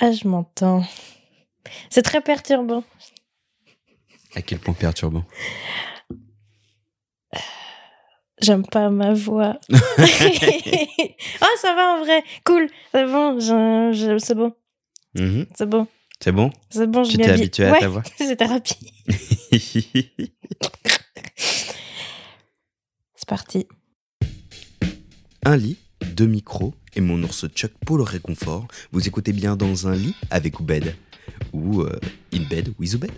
Ah, je m'entends. C'est très perturbant. À quel point perturbant? J'aime pas ma voix. oh, ça va en vrai. Cool. C'est bon. c'est bon. Mhm. C'est bon. C'est bon? C'est bon. Je Tu t'es habitué à Ouais, ta voix? C'est thérapie. C'est parti. Un lit, deux micros et mon ours Chuck pour le réconfort. Vous écoutez bien dans un lit avec Oubed ou euh, in bed with Oubed.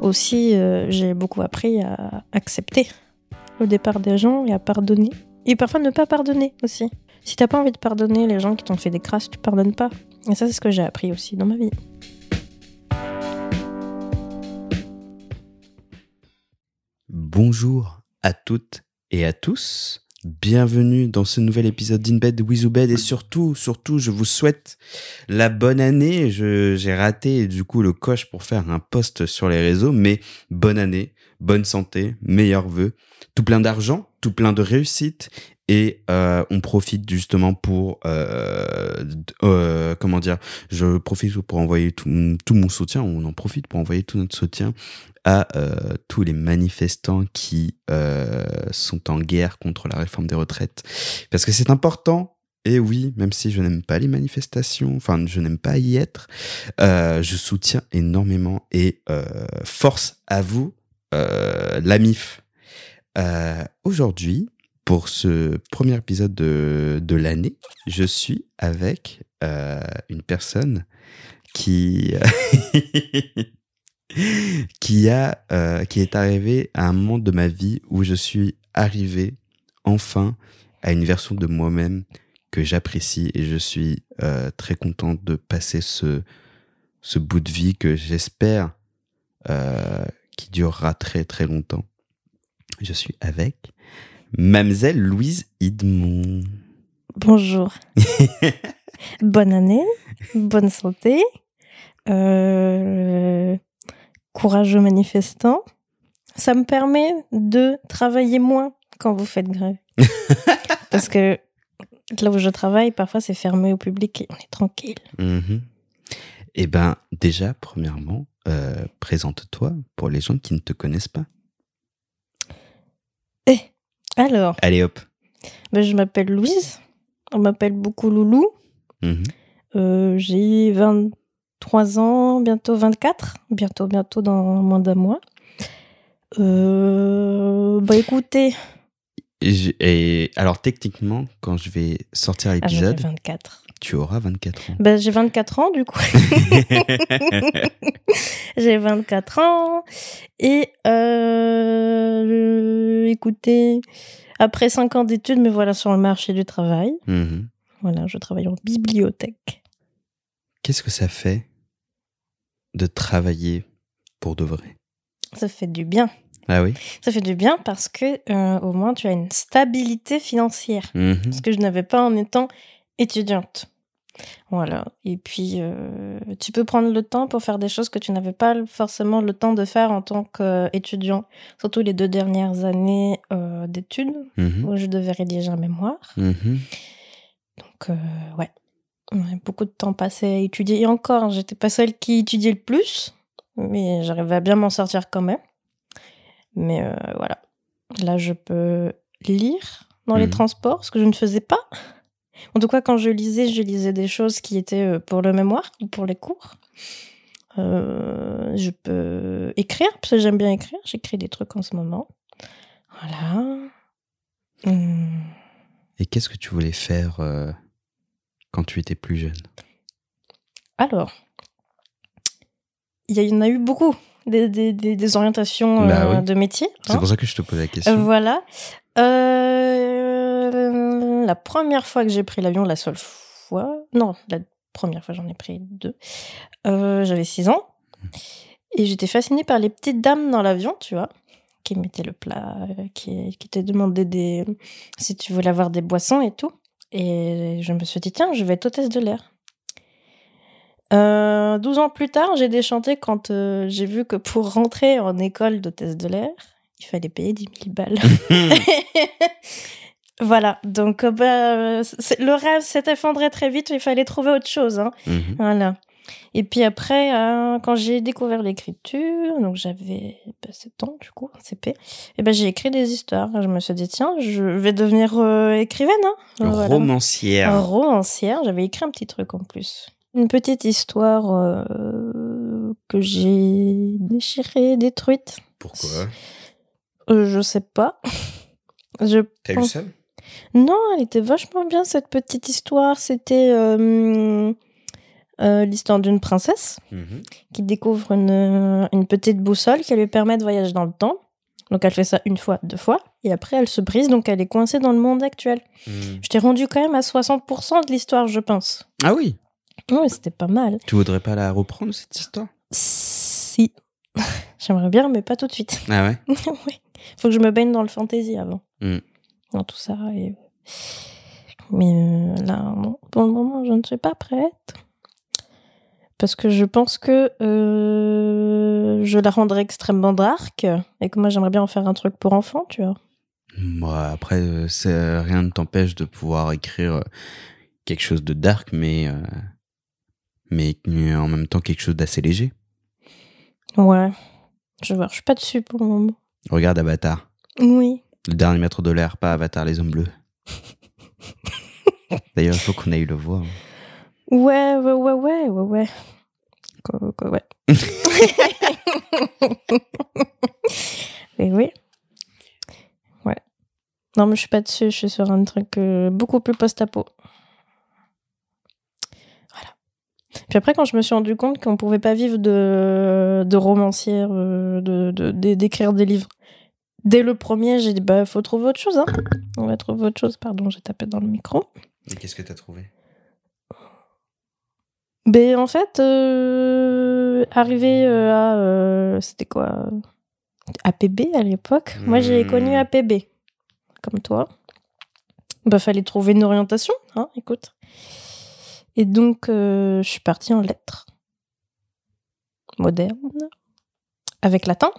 Aussi, euh, j'ai beaucoup appris à accepter le départ des gens et à pardonner. Et parfois ne pas pardonner aussi. Si t'as pas envie de pardonner les gens qui t'ont fait des crasses, tu pardonnes pas. Et ça, c'est ce que j'ai appris aussi dans ma vie. Bonjour à toutes et à tous. Bienvenue dans ce nouvel épisode d'Inbed with et surtout, surtout, je vous souhaite la bonne année. J'ai raté du coup le coche pour faire un post sur les réseaux, mais bonne année, bonne santé, meilleurs vœux, tout plein d'argent, tout plein de réussite et euh, on profite justement pour euh, euh, comment dire, je profite pour envoyer tout, tout mon soutien, on en profite pour envoyer tout notre soutien à euh, tous les manifestants qui euh, sont en guerre contre la réforme des retraites. Parce que c'est important, et oui, même si je n'aime pas les manifestations, enfin je n'aime pas y être, euh, je soutiens énormément et force à vous, la MIF. Aujourd'hui, pour ce premier épisode de, de l'année, je suis avec une personne qui... qui a euh, qui est arrivé à un moment de ma vie où je suis arrivé enfin à une version de moi-même que j'apprécie et je suis euh, très content de passer ce ce bout de vie que j'espère euh, qui durera très très longtemps. Je suis avec Mademoiselle Louise Idmont. Bonjour. bonne année. Bonne santé. Euh, courage aux manifestants. Ça me permet de travailler moins quand vous faites grève. Parce que là où je travaille, parfois c'est fermé au public et on est tranquille. Mhm. Eh ben, déjà, premièrement, euh, présente-toi pour les gens qui ne te connaissent pas. Eh, alors, Allez hop. ben, je m'appelle Louise. On m'appelle beaucoup Loulou. Mhm. Euh, J'ai 23 ans, bientôt 24. Bientôt, bientôt dans moins d'un mois. Euh, bah écoutez, Et j'ai- Et alors, techniquement, quand je vais sortir ah, l'épisode, 24. tu auras 24 ans. Bah, j'ai 24 ans du coup. j'ai 24 ans. Et euh, écoutez, après 5 ans d'études, me voilà sur le marché du travail. Mhm. Voilà, je travaille en bibliothèque. Qu'est-ce que ça fait de travailler pour de vrai? Ça fait du bien. Ah oui? Ça fait du bien parce que euh, au moins tu as une stabilité financière. Mhm. Ce que je n'avais pas en étant étudiante. Voilà. Et puis, euh, tu peux prendre le temps pour faire des choses que tu n'avais pas forcément le temps de faire en tant qu'étudiant. Surtout les deux dernières années euh, d'études Mhm. où je devais rédiger un mémoire. Mhm. Donc, euh, ouais. Beaucoup de temps passé à étudier. Et encore, j'étais pas celle qui étudiait le plus, mais j'arrivais à bien m'en sortir quand même. Mais euh, voilà. Là, je peux lire dans les Mhm. transports, ce que je ne faisais pas. En tout cas, quand je lisais, je lisais des choses qui étaient euh, pour le mémoire ou pour les cours. Euh, je peux écrire, parce que j'aime bien écrire. J'écris des trucs en ce moment. Voilà. Hum. Et qu'est-ce que tu voulais faire euh, quand tu étais plus jeune? Alors, il y en a eu beaucoup des, des- des- des orientations Bah euh, oui. de métier. C'est hein. pour ça que je te pose la Euh, question. voilà. Euh, la première fois que j'ai pris l'avion, la seule fois, non, la première fois j'en ai pris deux, euh, j'avais 6 ans. Et j'étais fascinée par les petites dames dans l'avion, tu vois, qui mettaient le plat, euh, qui, qui te demandaient des, si tu voulais avoir des boissons et tout. Et je me suis dit, tiens, je vais être hôtesse de l'air. Euh, 12 ans plus tard, j'ai déchanté quand euh, j'ai vu que pour rentrer en école d'hôtesse de l'air, il fallait payer 10 000 balles. Voilà, donc euh, bah, le rêve s'est effondré très vite, il fallait trouver autre chose. Hein. Mhm. Voilà. Et puis après, euh, quand j'ai découvert l'écriture, donc j'avais bah, 7 ans du coup, en CP, et ben j'ai écrit des histoires. Je me suis dit, tiens, je vais devenir euh, écrivaine. Hein. Voilà. Romancière. Romancière, j'avais écrit un petit truc en plus. Une petite histoire euh, que j'ai déchirée, détruite. Pourquoi? Je sais pas. Je T'as eu ça Non, elle était vachement bien cette petite histoire. C'était euh, euh, l'histoire d'une princesse Mhm. qui découvre une, une petite boussole qui lui permet de voyager dans le temps. Donc elle fait ça une fois, deux fois, et après elle se brise, donc elle est coincée dans le monde actuel. Mhm. Je t'ai rendu quand même à 60% de l'histoire, je pense. Ah oui Oui, c'était pas mal. Tu voudrais pas la reprendre, cette histoire? Si. J'aimerais bien, mais pas tout de suite. Ah ouais? Oui. Faut que je me baigne dans le fantasy avant. Mm. Dans tout ça. Et... Mais euh, là, non. Pour le moment, je ne suis pas prête. Parce que je pense que euh, je la rendrais extrêmement dark. Et que moi, j'aimerais bien en faire un truc pour enfants, tu vois. Moi, après, euh, c'est- rien ne t'empêche de pouvoir écrire euh, quelque chose de dark, mais, euh, mais euh, en même temps quelque chose d'assez léger. Ouais. Je vois, je suis pas dessus pour le moment. Regarde Avatar, Oui. le dernier maître de l'air, pas Avatar les hommes bleus. D'ailleurs, il faut qu'on aille le voir. Ouais, ouais, ouais, ouais, ouais, ouais. Quoi, quoi, ouais. Et oui. Ouais. Non, mais je suis pas dessus, je suis sur un truc euh, beaucoup plus post-apo. Voilà. Puis après, quand je me suis rendu compte qu'on pouvait pas vivre de, de romancière, euh, de, de- de- d'écrire des livres, dès le premier, j'ai dit, bah, faut trouver autre chose, hein. On va trouver autre chose. Pardon, j'ai tapé dans le micro. Et qu'est-ce que t'as trouvé? Ben en fait, euh, arrivé euh, à euh, c'était quoi APB à l'époque. Moi j'ai Hmm. connu APB comme toi. Bah fallait trouver une orientation, hein, écoute. Et donc euh, je suis partie en lettres modernes avec latin.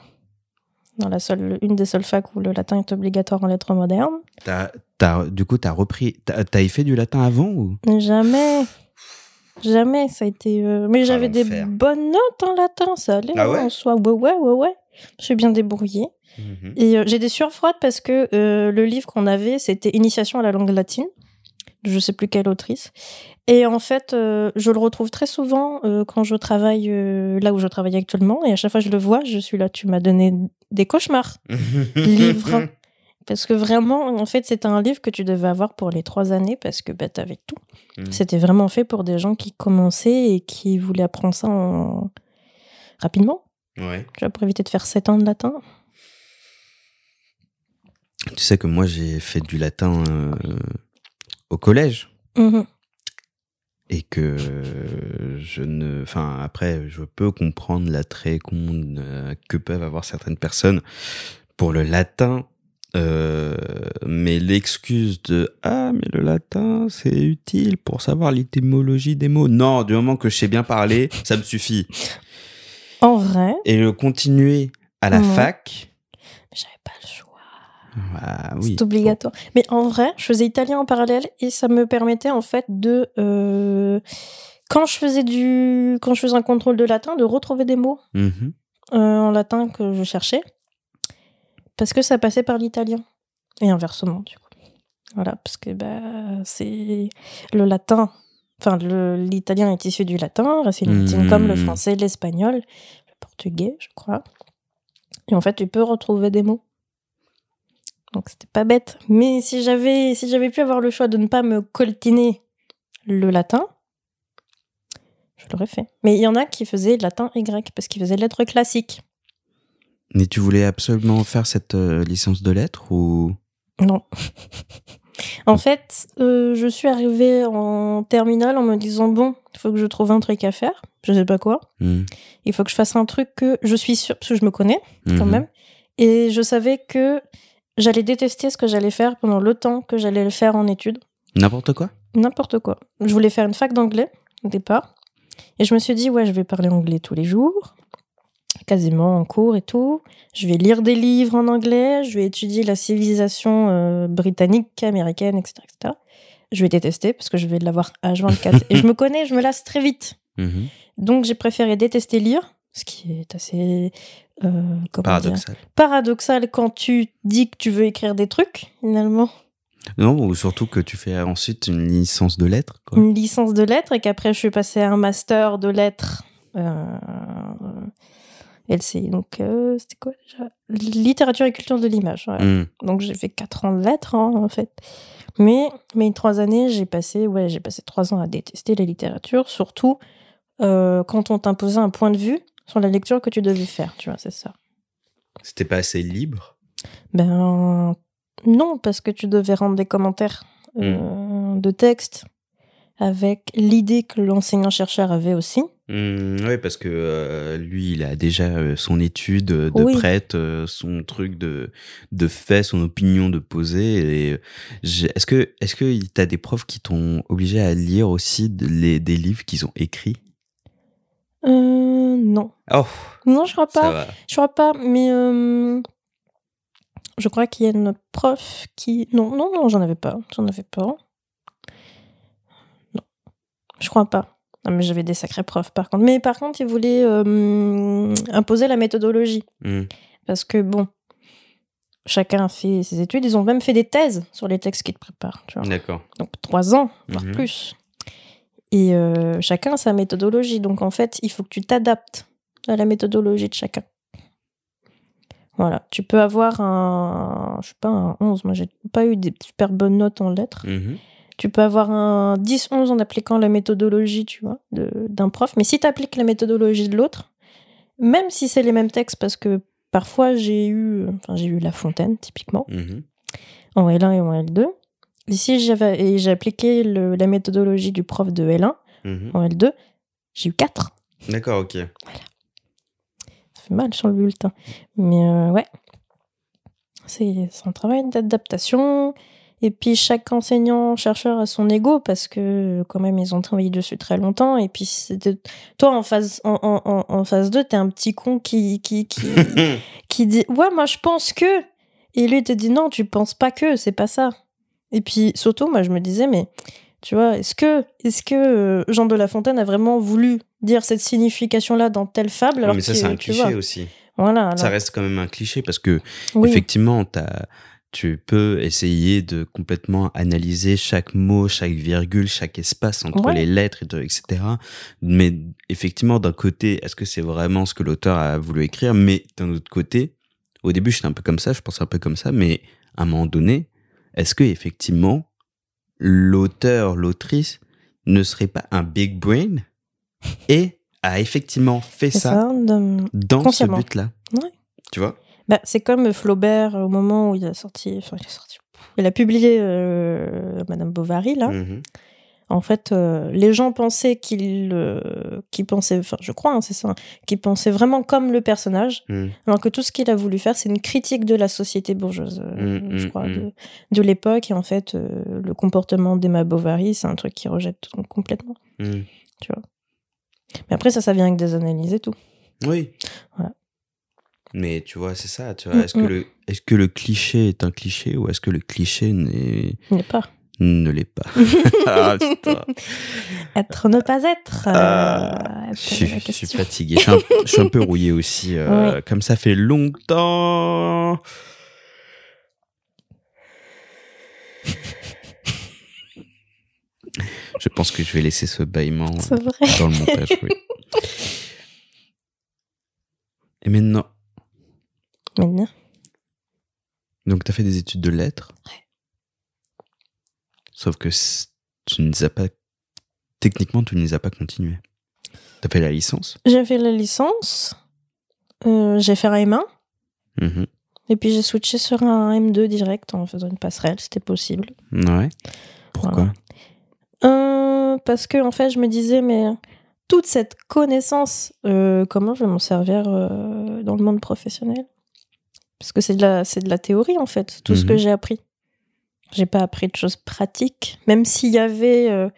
Dans la seule, une des seules facs où le latin est obligatoire en lettres modernes. T'as- t'as- Du coup, t'as repris. T'as t'avais fait du latin avant ou? Jamais. Jamais, ça a été. euh, Mais j'avais des bonnes notes en latin, ça allait. Ah hein, ouais en soi. ouais, ouais, ouais, ouais. Je suis bien débrouillée. Mhm. Et euh, j'ai des sueurs froides parce que euh, le livre qu'on avait, c'était Initiation à la langue latine. Je sais plus quelle autrice. Et en fait, je le retrouve très souvent quand je travaille là où je travaille actuellement. Et à chaque fois que je le vois, je suis là. Tu m'as donné des cauchemars. Livre. Parce que vraiment, en fait, c'était un livre que tu devais avoir pour les trois années parce que bah, t'avais tout. Mhm. C'était vraiment fait pour des gens qui commençaient et qui voulaient apprendre ça en- rapidement. Ouais. Tu vois, pour éviter de faire sept ans de latin. Tu sais que moi, j'ai fait du latin euh, au collège. Mhm. et que je ne enfin après je peux comprendre l'attrait qu'on euh, que peuvent avoir certaines personnes pour le latin euh, mais l'excuse de ah mais le latin c'est utile pour savoir l'étymologie des mots non du moment que je sais bien parler ça me suffit En vrai, et le continuer à la Ouais. fac j'avais pas le choix. ah oui C'est obligatoire. Mais en vrai, je faisais italien en parallèle et ça me permettait en fait de euh, quand je faisais du quand je faisais un contrôle de latin de retrouver des mots Mhm. euh, en latin que je cherchais parce que ça passait par l'italien et inversement du coup. Voilà, parce que bah c'est le latin enfin l'italien est issu du latin, racine latine Mhm. comme le français, l'espagnol, le portugais, je crois. Et en fait, tu peux retrouver des mots. Donc c'était pas bête, mais si j'avais si j'avais pu avoir le choix de ne pas me coltiner le latin, je l'aurais fait. Mais il y en a qui faisaient latin et grec parce qu'ils faisaient lettres classiques. Mais tu voulais absolument faire cette euh, licence de lettres ou? Non. en fait, euh, je suis arrivée en terminale en me disant bon, il faut que je trouve un truc à faire. Je sais pas quoi. Mhm. Il faut que je fasse un truc que je suis sûre, parce que je me connais quand Mhm. même. Et je savais que j'allais détester ce que j'allais faire pendant le temps que j'allais le faire en études. n'importe quoi? N'importe quoi. Je voulais faire une fac d'anglais au départ. Et je me suis dit, ouais, je vais parler anglais tous les jours. Quasiment en cours et tout. Je vais lire des livres en anglais, je vais étudier la civilisation euh, britannique, américaine, etc., etc. Je vais détester parce que je vais l'avoir H24. et je me connais, je me lasse très vite. Mhm. Donc j'ai préféré détester lire, ce qui est assez euh, Paradoxal. paradoxal quand tu dis que tu veux écrire des trucs, finalement. Non, ou surtout que tu fais ensuite une licence de lettres. Quoi. Une licence de lettres et qu'après je suis passée à un master de lettres. Euh, LCI, donc euh, c'était quoi déjà? Littérature et culture de l'image. Mhm. Donc j'ai fait quatre ans de lettres hein, en fait. Mais mes trois années, j'ai passé, ouais, j'ai passé trois ans à détester la littérature, surtout euh, quand on t'imposait un point de vue sur la lecture que tu devais faire, tu vois, c'est ça. C'était pas assez libre? Ben non, parce que tu devais rendre des commentaires euh, de texte avec l'idée que l'enseignant-chercheur avait aussi. oui, parce que euh, lui, il a déjà euh, son étude de Oui. prête, euh, son truc de, de fait, son opinion de poser. Euh, est-ce que est-ce que t'as des profs qui t'ont obligé à lire aussi de- les, des livres qu'ils ont écrits? Euh, non. Oh, Non, je crois pas. Je crois pas, mais euh, je crois qu'il y a une prof qui. Non, non, non, j'en avais pas. J'en avais pas. Je crois pas. Non, mais j'avais des sacrés profs par contre. Mais par contre, ils voulaient euh, imposer la méthodologie. Mhm. Parce que bon, chacun a fait ses études. Ils ont même fait des thèses sur les textes qu'ils te préparent. D'accord. Donc trois ans, voire Mhm. plus. Et euh, chacun a sa méthodologie. Donc en fait, il faut que tu t'adaptes à la méthodologie de chacun. Voilà. Tu peux avoir un, je sais pas, un 11. Moi, j'ai pas eu des super bonnes notes en lettres. Mhm. Tu peux avoir un 10-11 en appliquant la méthodologie, tu vois, de- d'un prof. Mais si tu appliques la méthodologie de l'autre, même si c'est les mêmes textes, parce que parfois j'ai eu, enfin j'ai eu La Fontaine, typiquement, Mhm. en L1 et en L2. Ici, j'avais, et j'ai appliqué le- la méthodologie du prof de L1 Mhm. en L2. J'ai eu 4. D'accord, ok. Ça fait mal sur le bulletin. Mais euh, ouais, c'est c'est un travail d'adaptation. Et puis chaque enseignant, chercheur a son ego parce que quand même ils ont travaillé dessus très longtemps. Et puis c'était- toi en phase en, en, en, phase 2, t'es un petit con qui, qui, qui, qui dit ouais moi je pense que et lui te dit non tu penses pas que c'est pas ça et puis surtout moi je me disais mais tu vois est-ce que est-ce que euh, Jean de La Fontaine a vraiment voulu dire cette signification là dans telle fable Ouais, alors mais ça, c'est un cliché aussi. voilà alors, Ça reste quand même un cliché parce que oui. effectivement, t'as- tu peux essayer de complètement analyser chaque mot, chaque virgule, chaque espace entre Ouais. les lettres, et de- etc. Mais effectivement, d'un côté, est-ce que c'est vraiment ce que l'auteur a voulu écrire? Mais d'un autre côté, au début, j'étais un peu comme ça, je pensais un peu comme ça, mais à un moment donné, est-ce que effectivement, l'auteur, l'autrice ne serait pas un big brain et a effectivement fait ça, ça, de- dans ce but-là? Ouais. Tu vois? Bah, c'est comme Flaubert au moment où il a sorti enfin il a sorti il a publié euh, Madame Bovary là Mhm. En fait, euh, les gens pensaient qu'il euh, qu'il pensait, enfin, je crois, hein, c'est ça, qu'il pensait vraiment comme le personnage, Mhm. alors que tout ce qu'il a voulu faire, c'est une critique de la société bourgeoise, euh, Mm, je mm, crois, mm. de, de l'époque. Et en fait, euh, le comportement d'Emma Bovary, c'est un truc qui rejette complètement. Mhm. Mais après, ça, ça vient avec des analyses et tout. Oui. Voilà. Mais tu vois, c'est ça. Tu vois, Mm, est-ce que mm. le est-ce que le cliché est un cliché ou est-ce que le cliché n'est pas. ne l'est pas? Ah. Être, ne pas être. euh, Ah, Je suis, je fatigué. Je suis, un, je suis un peu rouillé aussi. euh, Comme ça fait longtemps. Je pense que je vais laisser ce bâillement euh, dans le montage. oui. Et maintenant, Maintenant. donc tu as fait des études de lettres. Sauf que tu ne les as pas. Techniquement, tu ne les as pas continuées. Tu as fait la licence? J'ai fait la licence. euh, j'ai fait un M1. Mhm. Et puis j'ai switché sur un M2 direct en faisant une passerelle, c'était possible. Ouais. Pourquoi? Euh, parce que en fait, je me disais, mais toute cette connaissance, euh, comment je vais m'en servir dans le monde professionnel? Parce que c'est de la, c'est de la théorie en fait, tout ce Mhm. que j'ai appris. J'ai pas appris de choses pratiques, même s'il y avait euh,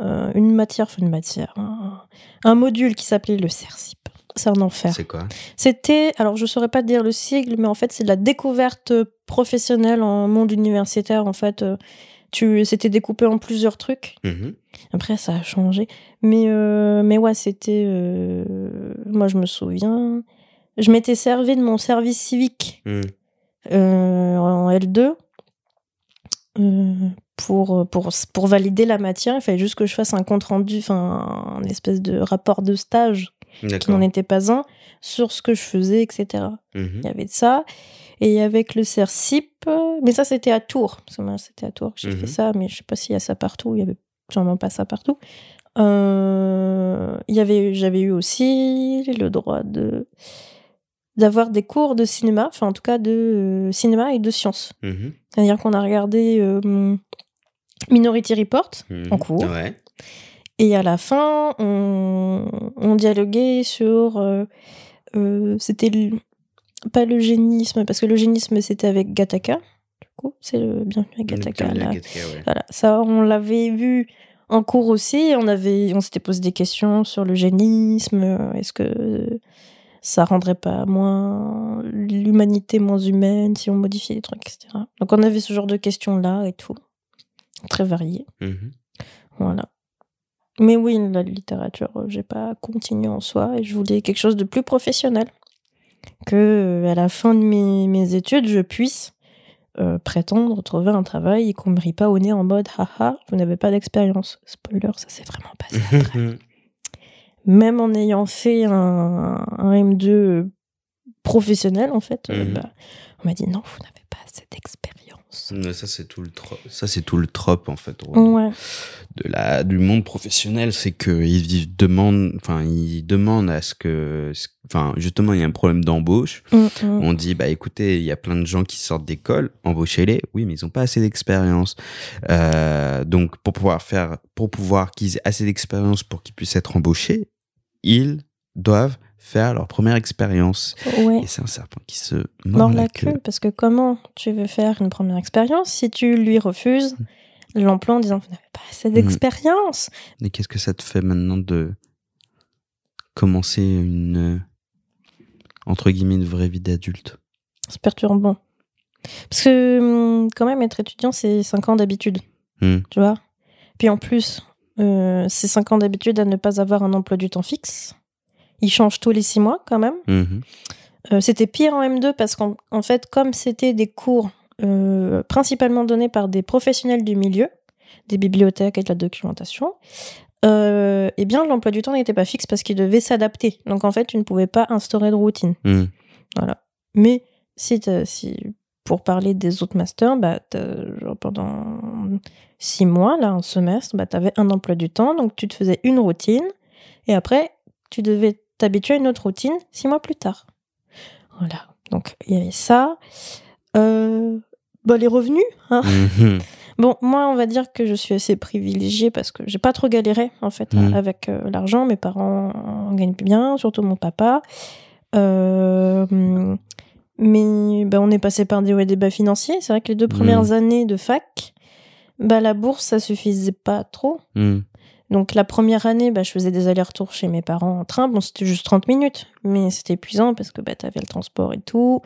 euh, une matière, enfin une matière, un, un module qui s'appelait le CERCIP. C'est un enfer. C'est quoi? C'était, alors je saurais pas te dire le sigle, mais en fait c'est de la découverte professionnelle en monde universitaire. En fait, euh, tu, c'était découpé en plusieurs trucs. Mhm. Après ça a changé, mais euh, mais ouais c'était, euh, moi je me souviens, je m'étais servi de mon service civique Mhm. euh, en L2 euh, pour, pour, pour valider la matière. Il fallait juste que je fasse un compte rendu, enfin, un espèce de rapport de stage qui n'en était pas un sur ce que je faisais, etc. Mhm. Il y avait de ça. Et avec le CERCIP, mais ça c'était à Tours, c'était à Tours que j'ai Mhm. fait ça, mais je sais pas s'il y a ça partout, il y avait sûrement pas ça partout. Euh, il y avait, j'avais eu aussi le droit de d'avoir des cours de cinéma, enfin en tout cas de euh, cinéma et de sciences. Mhm. C'est-à-dire qu'on a regardé euh, Minority Report en cours. Ouais. Et à la fin, on, on dialoguait sur. euh, euh, c'était le- pas l'eugénisme, parce que l'eugénisme c'était avec Gattaca. Du coup, c'est le bienvenu à Gattaca. Bienvenue à là. Gattaca, ouais. Voilà, ça, on l'avait vu en cours aussi. On avait, on s'était posé des questions sur l'eugénisme. euh, Est-ce que ça rendrait pas moins l'humanité moins humaine si on modifiait les trucs, etc. Donc on avait ce genre de questions là et tout, très variées. Mhm. Voilà. Mais oui, la littérature, euh, j'ai pas continué en soi et je voulais quelque chose de plus professionnel. Que euh, à la fin de mes, mes études, je puisse euh, prétendre trouver un travail et qu'on me rie pas au nez en mode haha, vous n'avez pas d'expérience. Spoiler, ça s'est vraiment passé. après. Même en ayant fait un, un M2 euh, professionnel, en fait, Mhm. bah, on m'a dit non, vous n'avez pas assez d'expérience. Mais ça c'est tout le trop ça c'est tout le trope en fait Ouais. de la du monde professionnel c'est que ils demandent enfin ils demandent à ce que enfin justement il y a un problème d'embauche. Mm, mm. on dit bah écoutez il y a plein de gens qui sortent d'école embauchez-les. Oui mais ils ont pas assez d'expérience. Euh, donc pour pouvoir faire pour pouvoir qu'ils aient assez d'expérience pour qu'ils puissent être embauchés ils doivent faire leur première expérience Ouais. et c'est un serpent qui se mord mord la queue. Parce que comment tu veux faire une première expérience si tu lui refuses l'emploi en disant vous n'avez pas assez Mm. d'expérience? Et qu'est-ce que ça te fait maintenant de commencer une entre guillemets une vraie vie d'adulte? C'est perturbant. Parce que hum, quand même être étudiant c'est 5 ans d'habitude, Hmm. tu vois? Puis en plus, euh, c'est 5 ans d'habitude à ne pas avoir un emploi du temps fixe. Il change tous les 6 mois quand même. Mhm. Euh, c'était pire en M2 parce qu'en en fait, comme c'était des cours euh, principalement donnés par des professionnels du milieu, des bibliothèques et de la documentation, euh, eh bien l'emploi du temps n'était pas fixe parce qu'il devait s'adapter. Donc en fait, tu ne pouvais pas instaurer de routine. Hmm. Voilà. Mais si, si pour parler des autres masters, bah, genre pendant six mois, là, un semestre, bah, tu avais un emploi du temps, donc tu te faisais une routine, et après, tu devais t'habituer à une autre routine six mois plus tard. Voilà. Donc, il y avait ça. Euh, bah, les revenus, hein. Mhm. Bon, moi, on va dire que je suis assez privilégiée parce que j'ai pas trop galéré, en fait, Mm. avec euh, l'argent. Mes parents en gagnent bien, surtout mon papa. Euh, mais bah, on est passé par des hauts et des bas financiers. C'est vrai que les deux premières Mm. années de fac, bah, la bourse, ça suffisait pas trop. Donc la première année, bah, je faisais des allers-retours chez mes parents en train. Bon, c'était juste 30 minutes, mais c'était épuisant parce que bah, tu avais le transport et tout.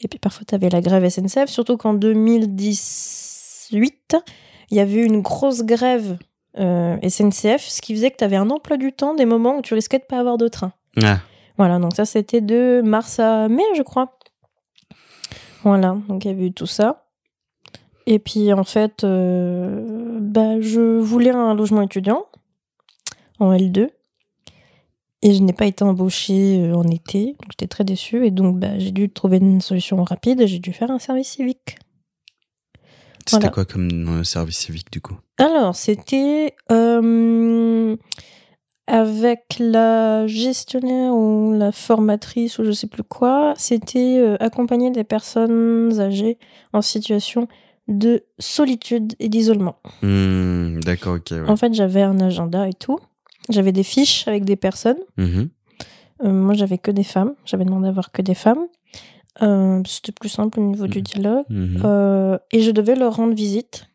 Et puis parfois, tu avais la grève SNCF, surtout qu'en 2018, il y avait eu une grosse grève euh, SNCF, ce qui faisait que tu avais un emploi du temps des moments où tu risquais de pas avoir de train. Ah. Voilà, donc ça, c'était de mars à mai, je crois. Voilà, donc il y avait eu tout ça. Et puis en fait, euh, bah, je voulais un logement étudiant en L2. Et je n'ai pas été embauchée euh, en été, donc j'étais très déçue. Et donc bah, j'ai dû trouver une solution rapide, j'ai dû faire un service civique. C'était Voilà. quoi comme euh, service civique du coup? Alors, c'était euh, avec la gestionnaire ou la formatrice ou je sais plus quoi. C'était euh, accompagner des personnes âgées en situation de solitude et d'isolement. Hmm, D'accord, ok. ouais. En fait, j'avais un agenda et tout. J'avais des fiches avec des personnes. Mhm. Euh, moi, j'avais que des femmes. J'avais demandé à avoir que des femmes. Euh, C'était plus simple au niveau du Mhm. dialogue. Mhm. Euh, et je devais leur rendre visite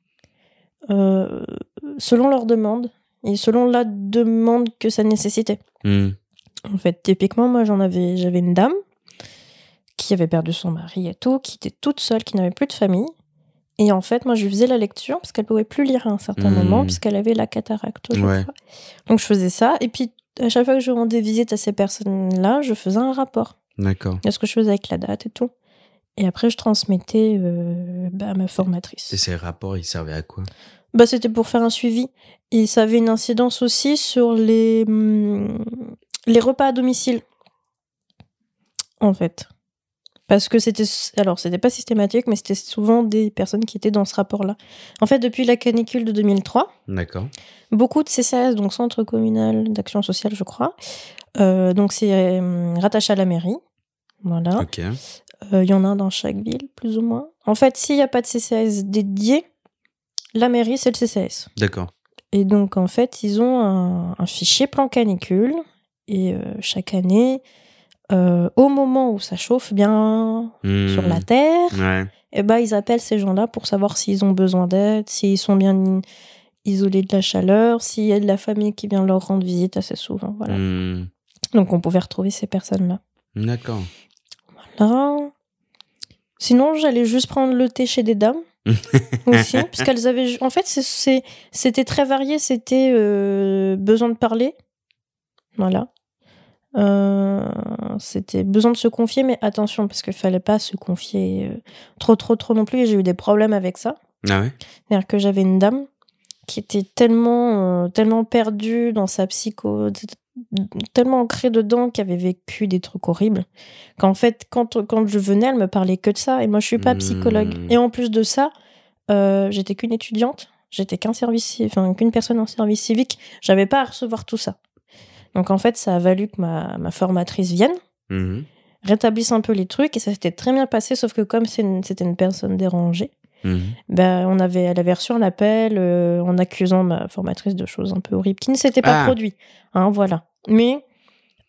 selon leur demande et selon la demande que ça nécessitait. En fait, typiquement, moi, j'en avais, j'avais une dame qui avait perdu son mari et tout, qui était toute seule, qui n'avait plus de famille. Et en fait, moi, je faisais la lecture parce qu'elle pouvait plus lire à un certain Hmm. moment, puisqu'elle avait la cataracte. je Ouais. crois. Donc, je faisais ça. Et puis, à chaque fois que je rendais visite à ces personnes-là, je faisais un rapport D'accord. de ce que je faisais avec la date et tout. Et après, je transmettais euh, bah, à ma formatrice. Et ces rapports, ils servaient à quoi? Bah, c'était pour faire un suivi. Et ça avait une incidence aussi sur les, hum, les repas à domicile. En fait. Parce que c'était. Alors, c'était pas systématique, mais c'était souvent des personnes qui étaient dans ce rapport-là. En fait, depuis la canicule de 2003, D'accord. beaucoup de CCAS, donc Centre communal d'action sociale, je crois, euh, donc c'est hum, rattaché à la mairie. Voilà. Euh, Il y en a un dans chaque ville, plus ou moins. En fait, s'il n'y a pas de CCAS dédié, la mairie, c'est le CCAS. D'accord. Et donc, en fait, ils ont un, un fichier plan canicule. Et euh, chaque année, euh, au moment où ça chauffe bien Hmm. sur la terre, Ouais. eh ben, ils appellent ces gens-là pour savoir s'ils ont besoin d'aide, s'ils sont bien isolés de la chaleur, s'il y a de la famille qui vient leur rendre visite assez souvent. Voilà. Hmm. Donc, on pouvait retrouver ces personnes-là. D'accord. Là. Sinon, j'allais juste prendre le thé chez des dames aussi, puisqu'elles avaient. ju- En fait, c'était très varié. C'était euh, besoin de parler. Voilà. Euh, c'était besoin de se confier, mais attention, parce qu'il fallait pas se confier euh, trop, trop, trop non plus. Et j'ai eu des problèmes avec ça. Ah ouais? C'est-à-dire que j'avais une dame qui était tellement, euh, tellement perdue dans sa psycho, tellement ancrée dedans, qui avait vécu des trucs horribles, qu'en fait, quand, quand je venais, elle me parlait que de ça. Et moi, je suis pas psychologue. Hmm. Et en plus de ça, euh, j'étais qu'une étudiante, j'étais qu'un service, enfin, qu'une personne en service civique. J'avais pas à recevoir tout ça. Donc en fait, ça a valu que ma, ma formatrice vienne Mhm. rétablisse un peu les trucs et ça s'était très bien passé sauf que comme une- c'était une personne dérangée Mhm. ben, on avait, elle avait reçu un appel euh, en accusant ma formatrice de choses un peu horribles qui ne s'étaient pas Ah. produites. Hein, voilà. Mais,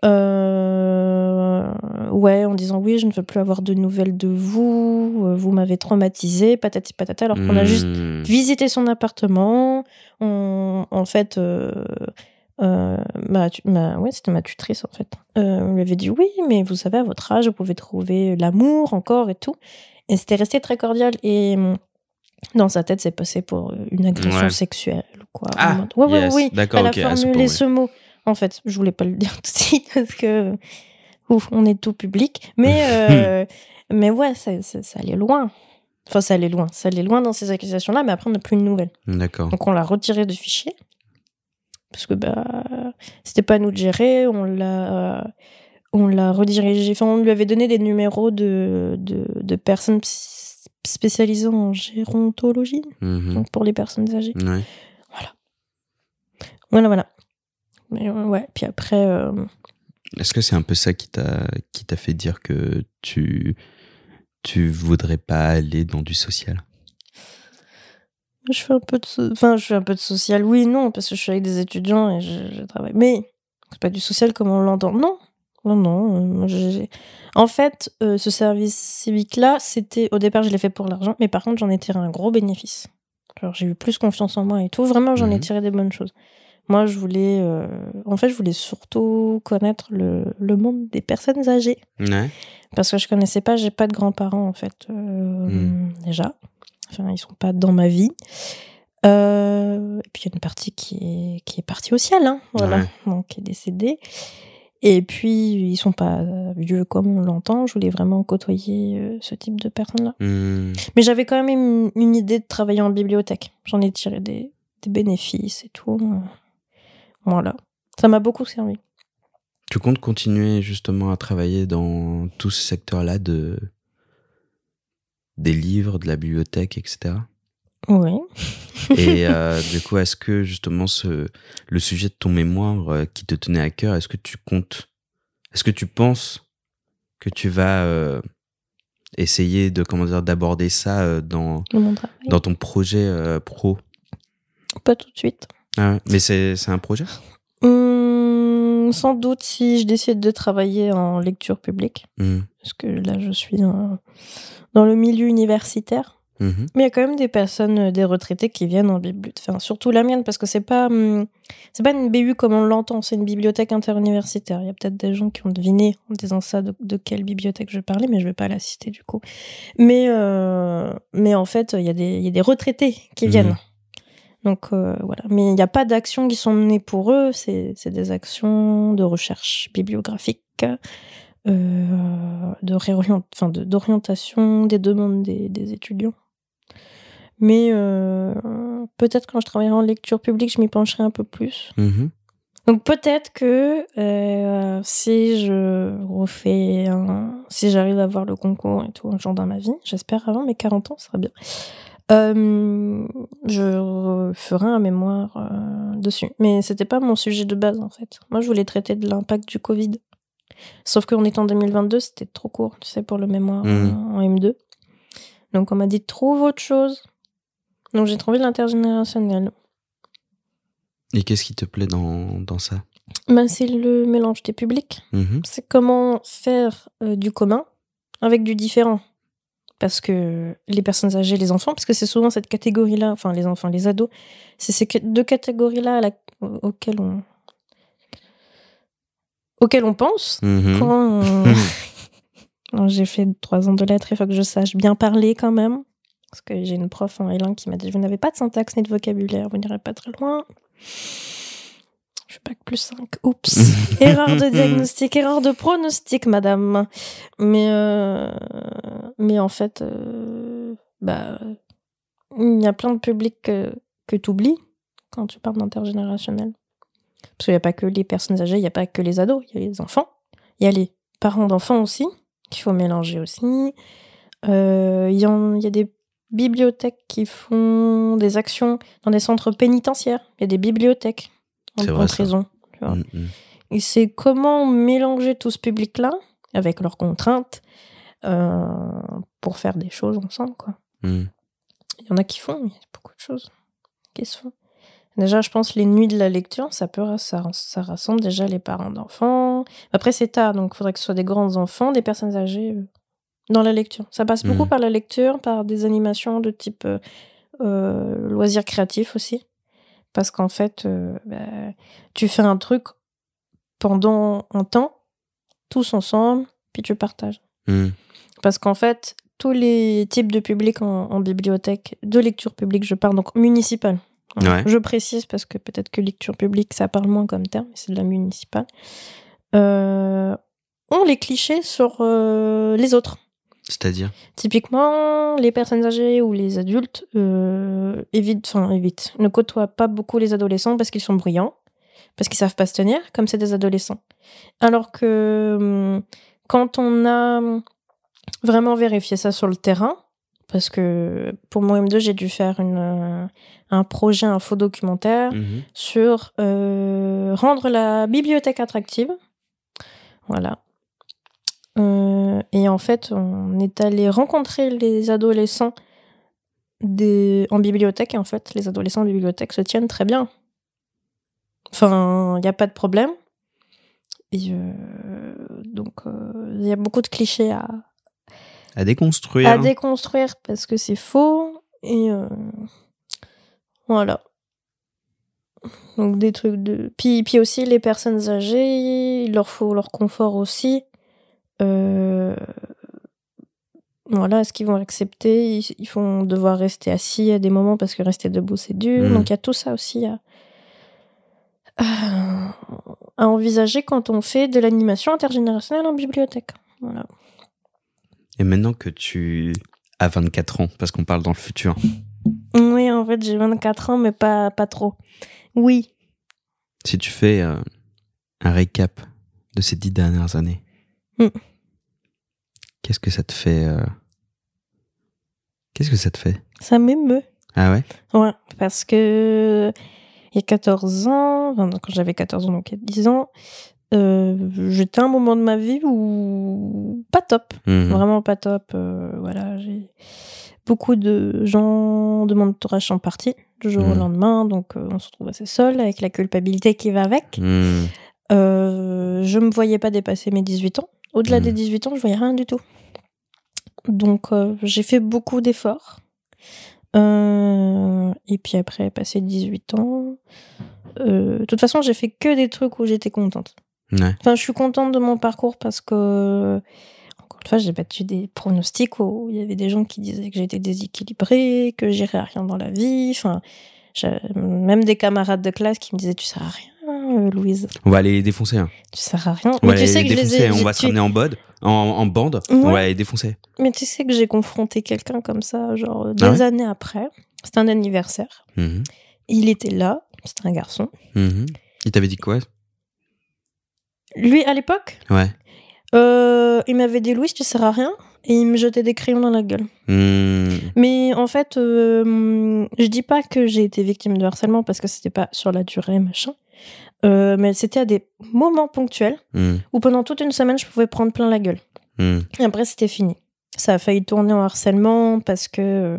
euh, ouais, en disant oui, je ne veux plus avoir de nouvelles de vous, euh, vous m'avez traumatisé, patati patata, alors qu'on a juste Hmm. visité son appartement. On, en fait, euh, euh, ma, ma, ouais, c'était ma tutrice en fait. Euh, on lui avait dit oui, mais vous savez, à votre âge, vous pouvez trouver l'amour encore et tout. Et c'était resté très cordial. Et hum, dans sa tête, c'est passé pour une agression Ouais. sexuelle ou quoi. Ah, ouais, ouais, yes. oui. D'accord, Elle ok, a ce formulé ce mot. En fait, je voulais pas le dire tout de suite parce que ouf, on est tout public. Mais, euh, mais ouais, ça, ça, ça allait loin. Enfin, ça allait loin. Ça allait loin dans ces accusations-là, mais après, on n'a plus de nouvelles. D'accord. Donc, on l'a retiré du fichier. Parce que, bah, c'était pas à nous de gérer. On l'a, euh, on l'a redirigé. Enfin, on lui avait donné des numéros de, de, de personnes spécialisées en gérontologie. Mhm. Donc, pour les personnes âgées. Ouais. Voilà, voilà. Mais euh, ouais, puis après, euh, Est-ce que c'est un peu ça qui t'a qui t'a fait dire que tu tu voudrais pas aller dans du social? Je fais un peu de, so- enfin, je fais un peu de social. Oui, non, parce que je suis avec des étudiants et je, je travaille. Mais c'est pas du social comme on l'entend. Non, non, non. euh, En fait, euh, ce service civique-là, c'était au départ, je l'ai fait pour l'argent, mais par contre, j'en ai tiré un gros bénéfice. Genre, j'ai eu plus confiance en moi et tout. Vraiment, j'en ai Mhm. tiré des bonnes choses. Moi, je voulais, euh, en fait, je voulais surtout connaître le, le monde des personnes âgées. Ouais. Parce que je connaissais pas, j'ai pas de grands-parents en fait, Hmm. déjà. Enfin, ils sont pas dans ma vie. Euh, et puis il y a une partie qui est, qui est partie au ciel, hein, voilà, Ouais. donc qui est décédée. Et puis ils sont pas vieux comme on l'entend. Je voulais vraiment côtoyer euh, ce type de personnes-là. Hmm. Mais j'avais quand même une, une idée de travailler en bibliothèque. J'en ai tiré des, des bénéfices et tout. Voilà, ça m'a beaucoup servi. Tu comptes continuer justement à travailler dans tout ce secteur-là de des livres, de la bibliothèque, etc. Oui. Et euh, du coup, est-ce que justement ce le sujet de ton mémoire euh, qui te tenait à cœur, est-ce que tu comptes, est-ce que tu penses que tu vas euh, essayer de comment dire d'aborder ça dans dans ton projet pro? Pas tout de suite. Ah ouais. Mais c'est un projet? Sans doute si je décide de travailler en lecture publique, Hmm. parce que là je suis dans, dans le milieu universitaire, Mhm. Mais il y a quand même des personnes, euh, des retraités qui viennent en bibliothèque. Enfin, surtout la mienne, parce que c'est pas, hum, c'est pas une BU comme on l'entend, c'est une bibliothèque interuniversitaire. Il y a peut-être des gens qui ont deviné en disant ça de, de quelle bibliothèque je parlais, mais je vais pas la citer du coup. Mais, euh, mais en fait, il y, a des- il y a des retraités qui viennent. Donc euh, voilà. Mais il n'y a pas d'actions qui sont menées pour eux, c'est des actions de recherche bibliographique. euh, enfin, de- d'orientation des demandes des, des étudiants. Mais euh, peut-être quand je travaillerai en lecture publique, je m'y pencherai un peu plus. Mhm. Donc peut-être que euh, si je refais un... Si j'arrive à avoir le concours et tout un jour dans ma vie, j'espère avant mes 40 ans, ce serait bien. Euh, je ferai un mémoire euh, dessus. Mais c'était pas mon sujet de base en fait. Moi je voulais traiter de l'impact du Covid. Sauf qu'on est en 2022, c'était trop court, tu sais, pour le mémoire Mhm. euh, en M2. Donc on m'a dit trouve autre chose. Donc j'ai trouvé l'intergénérationnel. Et qu'est-ce qui te plaît dans, dans ça? Ben, c'est le mélange des publics. Mhm. C'est comment faire euh, du commun avec du différent. Parce que les personnes âgées, les enfants, parce que c'est souvent cette catégorie-là, enfin les enfants, les ados, c'est ces deux catégories-là auxquelles on auxquelles on pense Mhm. quand on- j'ai fait trois ans de lettres, il faut que je sache bien parler quand même. Parce que j'ai une prof en L1 qui m'a dit Vous n'avez pas de syntaxe ni de vocabulaire, vous n'irez pas très loin. Je suis pas que plus 5. Oups. erreur de diagnostic, erreur de pronostic, madame. Mais, euh, mais en fait, euh, bah, il y a plein de publics que, que tu oublies quand tu parles d'intergénérationnel. Parce qu'il n'y a pas que les personnes âgées, il n'y a pas que les ados, il y a les enfants, il y a les parents d'enfants aussi, qu'il faut mélanger aussi. Euh, y, il y a des bibliothèques qui font des actions dans des centres pénitentiaires. Il y a des bibliothèques en, C'est en prison. tu vois. Mhm. Et c'est comment mélanger tout ce public-là, avec leurs contraintes, euh, pour faire des choses ensemble. quoi. Mhm. Il y en a qui font, mais il y a beaucoup de choses qui se font. Déjà, je pense les nuits de la lecture, ça peut, ça, ça rassemble déjà les parents d'enfants. Après, c'est tard, donc il faudrait que ce soit des grands enfants, des personnes âgées euh, dans la lecture. Ça passe beaucoup par la lecture, par des animations de type euh, euh, loisirs créatifs aussi. Parce qu'en fait, euh, bah, tu fais un truc pendant un temps, tous ensemble, puis tu partages. Mhm. Parce qu'en fait, tous les types de publics en, en bibliothèque, de lecture publique, je parle donc municipale. Ouais. Je précise parce que peut-être que lecture publique, ça parle moins comme terme, mais c'est de la municipale. Euh, ont les clichés sur euh, les autres. C'est-à-dire Typiquement, les personnes âgées ou les adultes euh, évitent, enfin évitent, ne côtoient pas beaucoup les adolescents parce qu'ils sont bruyants, parce qu'ils savent pas se tenir, comme c'est des adolescents. Alors que hum, quand on a vraiment vérifié ça sur le terrain, parce que pour mon M2, j'ai dû faire une, euh, un projet, un faux documentaire Mhm. sur euh, rendre la bibliothèque attractive. Voilà. Euh, et en fait, on est allé rencontrer les adolescents des... en bibliothèque. Et en fait, les adolescents en bibliothèque se tiennent très bien. Enfin, il n'y a pas de problème. Et euh, donc, euh, il y a beaucoup de clichés à, À déconstruire. à déconstruire parce que c'est faux. Et euh, voilà. Donc des trucs de... Puis, puis aussi les personnes âgées, il leur faut leur confort aussi. Euh, Voilà, est-ce qu'ils vont accepter ils, ils vont devoir rester assis à des moments parce que rester debout c'est dur. Mhm. Donc il y a tout ça aussi à envisager quand on fait de l'animation intergénérationnelle en bibliothèque. Voilà. Et maintenant que tu as 24 ans, parce qu'on parle dans le futur, Oui, en fait, j'ai 24 ans, mais pas, pas trop. Oui. si tu fais euh, un récap de ces dix dernières années, Mm. qu'est-ce que ça te fait euh, Qu'est-ce que ça te fait? Ça m'émeut. Ah ouais? Ouais, parce que il y a 14 ans, enfin, quand j'avais 14 ans, donc il y a 10 ans, euh, j'étais à un moment de ma vie où pas top, Mhm. vraiment pas top. euh, voilà, j'ai beaucoup de gens de mon entourage sont partis du jour au Mhm. lendemain, donc euh, on se retrouve assez seul avec la culpabilité qui va avec. Mhm. Je me voyais pas dépasser mes 18 ans. Au-delà Mhm. des 18 ans, je voyais rien du tout. Donc euh, j'ai fait beaucoup d'efforts. Euh, et puis après, passé 18 ans. euh, de toute façon, j'ai fait que des trucs où j'étais contente. Ouais. Enfin, je suis contente de mon parcours parce que, encore une fois, j'ai battu des pronostics où il y avait des gens qui disaient que j'étais déséquilibrée, que j'irais à rien dans la vie. Enfin, même des camarades de classe qui me disaient Tu sers à rien, euh, Louise. On va aller les défoncer. Hein. Tu sers à rien. On va Mais tu aller sais que je les ai. On va se ramener en, bode, en, en bande. Ouais. On va les défoncer. Mais tu sais que j'ai confronté quelqu'un comme ça, genre des Ah ouais années après. C'était un anniversaire. Mhm. Il était là. C'était un garçon. Mhm. Il t'avait dit quoi? Lui, à l'époque, Ouais. euh, il m'avait dit Louise, tu sers à rien. Et il me jetait des crayons dans la gueule. Mhm. Mais en fait, euh, je dis pas que j'ai été victime de harcèlement parce que c'était pas sur la durée, machin. Euh, mais c'était à des moments ponctuels Mhm. où pendant toute une semaine, je pouvais prendre plein la gueule. Mhm. Et après, c'était fini. Ça a failli tourner en harcèlement parce que euh,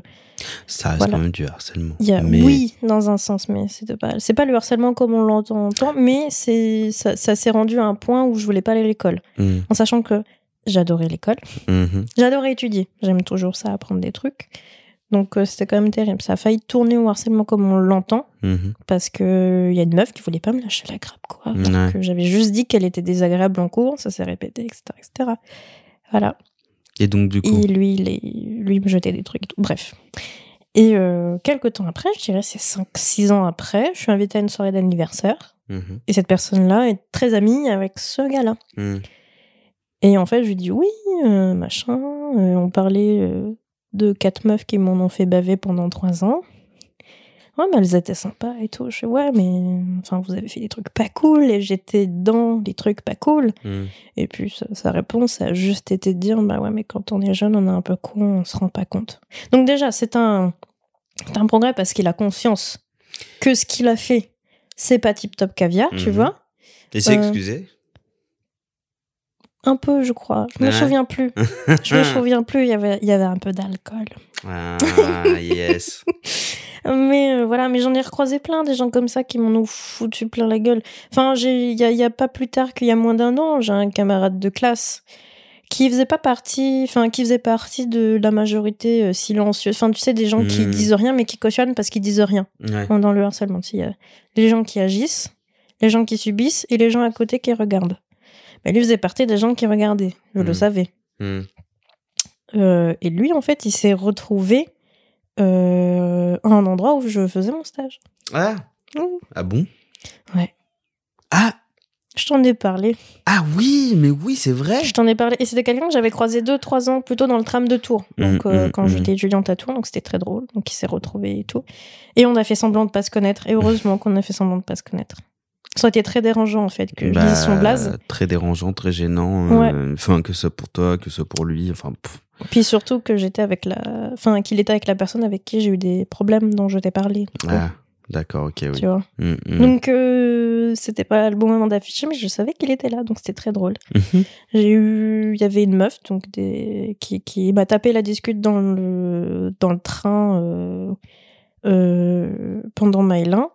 Ça reste Voilà. quand même du harcèlement. a Mais- oui dans un sens, mais c'était pas c'est pas le harcèlement comme on l'entend, mais c'est ça, ça s'est rendu à un point où je voulais pas aller à l'école, Mhm. en sachant que j'adorais l'école, j'adorais étudier, j'aime toujours ça, apprendre des trucs. Donc euh, c'était quand même terrible. Ça a failli tourner au harcèlement comme on l'entend. Mhm. parce que il y a une meuf qui voulait pas me lâcher la grappe quoi que j'avais juste dit qu'elle était désagréable en cours ça s'est répété etc etc voilà Et donc, du coup. et lui il est- lui me jetait des trucs bref et euh, quelques temps après je dirais c'est 5 6 ans après je suis invitée à une soirée d'anniversaire Mhm. et cette personne là est très amie avec ce gars là Mhm. et en fait je lui dis oui euh, machin euh, on parlait euh, de quatre meufs qui m'en ont fait baver pendant trois ans Ouais, mais elles étaient sympas et tout. Je fais, ouais, mais enfin, vous avez fait des trucs pas cool et j'étais dans les trucs pas cool. Mhm. Et puis, sa, sa réponse a juste été de dire, bah ouais, mais quand on est jeune, on est un peu con, on se rend pas compte. Donc, déjà, c'est un, un progrès parce qu'il a conscience que ce qu'il a fait, c'est pas tip top caviar, tu Mhm. vois. Et c'est Euh, excusé Un peu, je crois. Je me Ouais. souviens plus. Je me souviens plus, il y avait, il y avait un peu d'alcool. Ah, yes. Mais euh, voilà, mais j'en ai recroisé plein des gens comme ça qui m'en ont foutu plein la gueule. Enfin, il y a, pas plus tard qu'il y a moins d'un an, j'ai un camarade de classe qui faisait pas partie, enfin qui faisait partie de la majorité euh, silencieuse. Enfin, tu sais des gens qui Hmm. disent rien mais qui cautionnent parce qu'ils disent rien Ouais. dans le harcèlement. Il y a les gens qui agissent, les gens qui subissent et les gens à côté qui regardent. Mais lui faisait partie des gens qui regardaient, je le Hmm. savais. Mhm. Euh, et lui, en fait, il s'est retrouvé euh, à un endroit où je faisais mon stage. Ah. Ah bon? Ouais. Ah. Je t'en ai parlé. Ah oui, mais oui, c'est vrai. Je t'en ai parlé. Et c'était quelqu'un que j'avais croisé deux, trois ans plus tôt dans le tram de Tours. Donc, Mhm, euh, quand j'étais étudiante à Tours, donc c'était très drôle. Donc, il s'est retrouvé et tout. Et on a fait semblant de pas se connaître. Et heureusement qu'on a fait semblant de pas se connaître. Ça aurait été très dérangeant, en fait, que je Bah, dise son blaze. Très dérangeant, très gênant. euh, Enfin, que ce soit pour toi, que ce soit pour lui. Enfin. Puis surtout que j'étais avec la. Enfin, qu'il était avec la personne avec qui j'ai eu des problèmes dont je t'ai parlé. Ah, d'accord, ok, oui. Tu vois. Mhm, mhm. Donc, euh, c'était pas le bon moment d'afficher, mais je savais qu'il était là, donc c'était très drôle. Mhm. J'ai eu, il y avait une meuf donc des, qui, qui m'a tapé la discute dans le dans le train euh, euh, pendant Maïlin.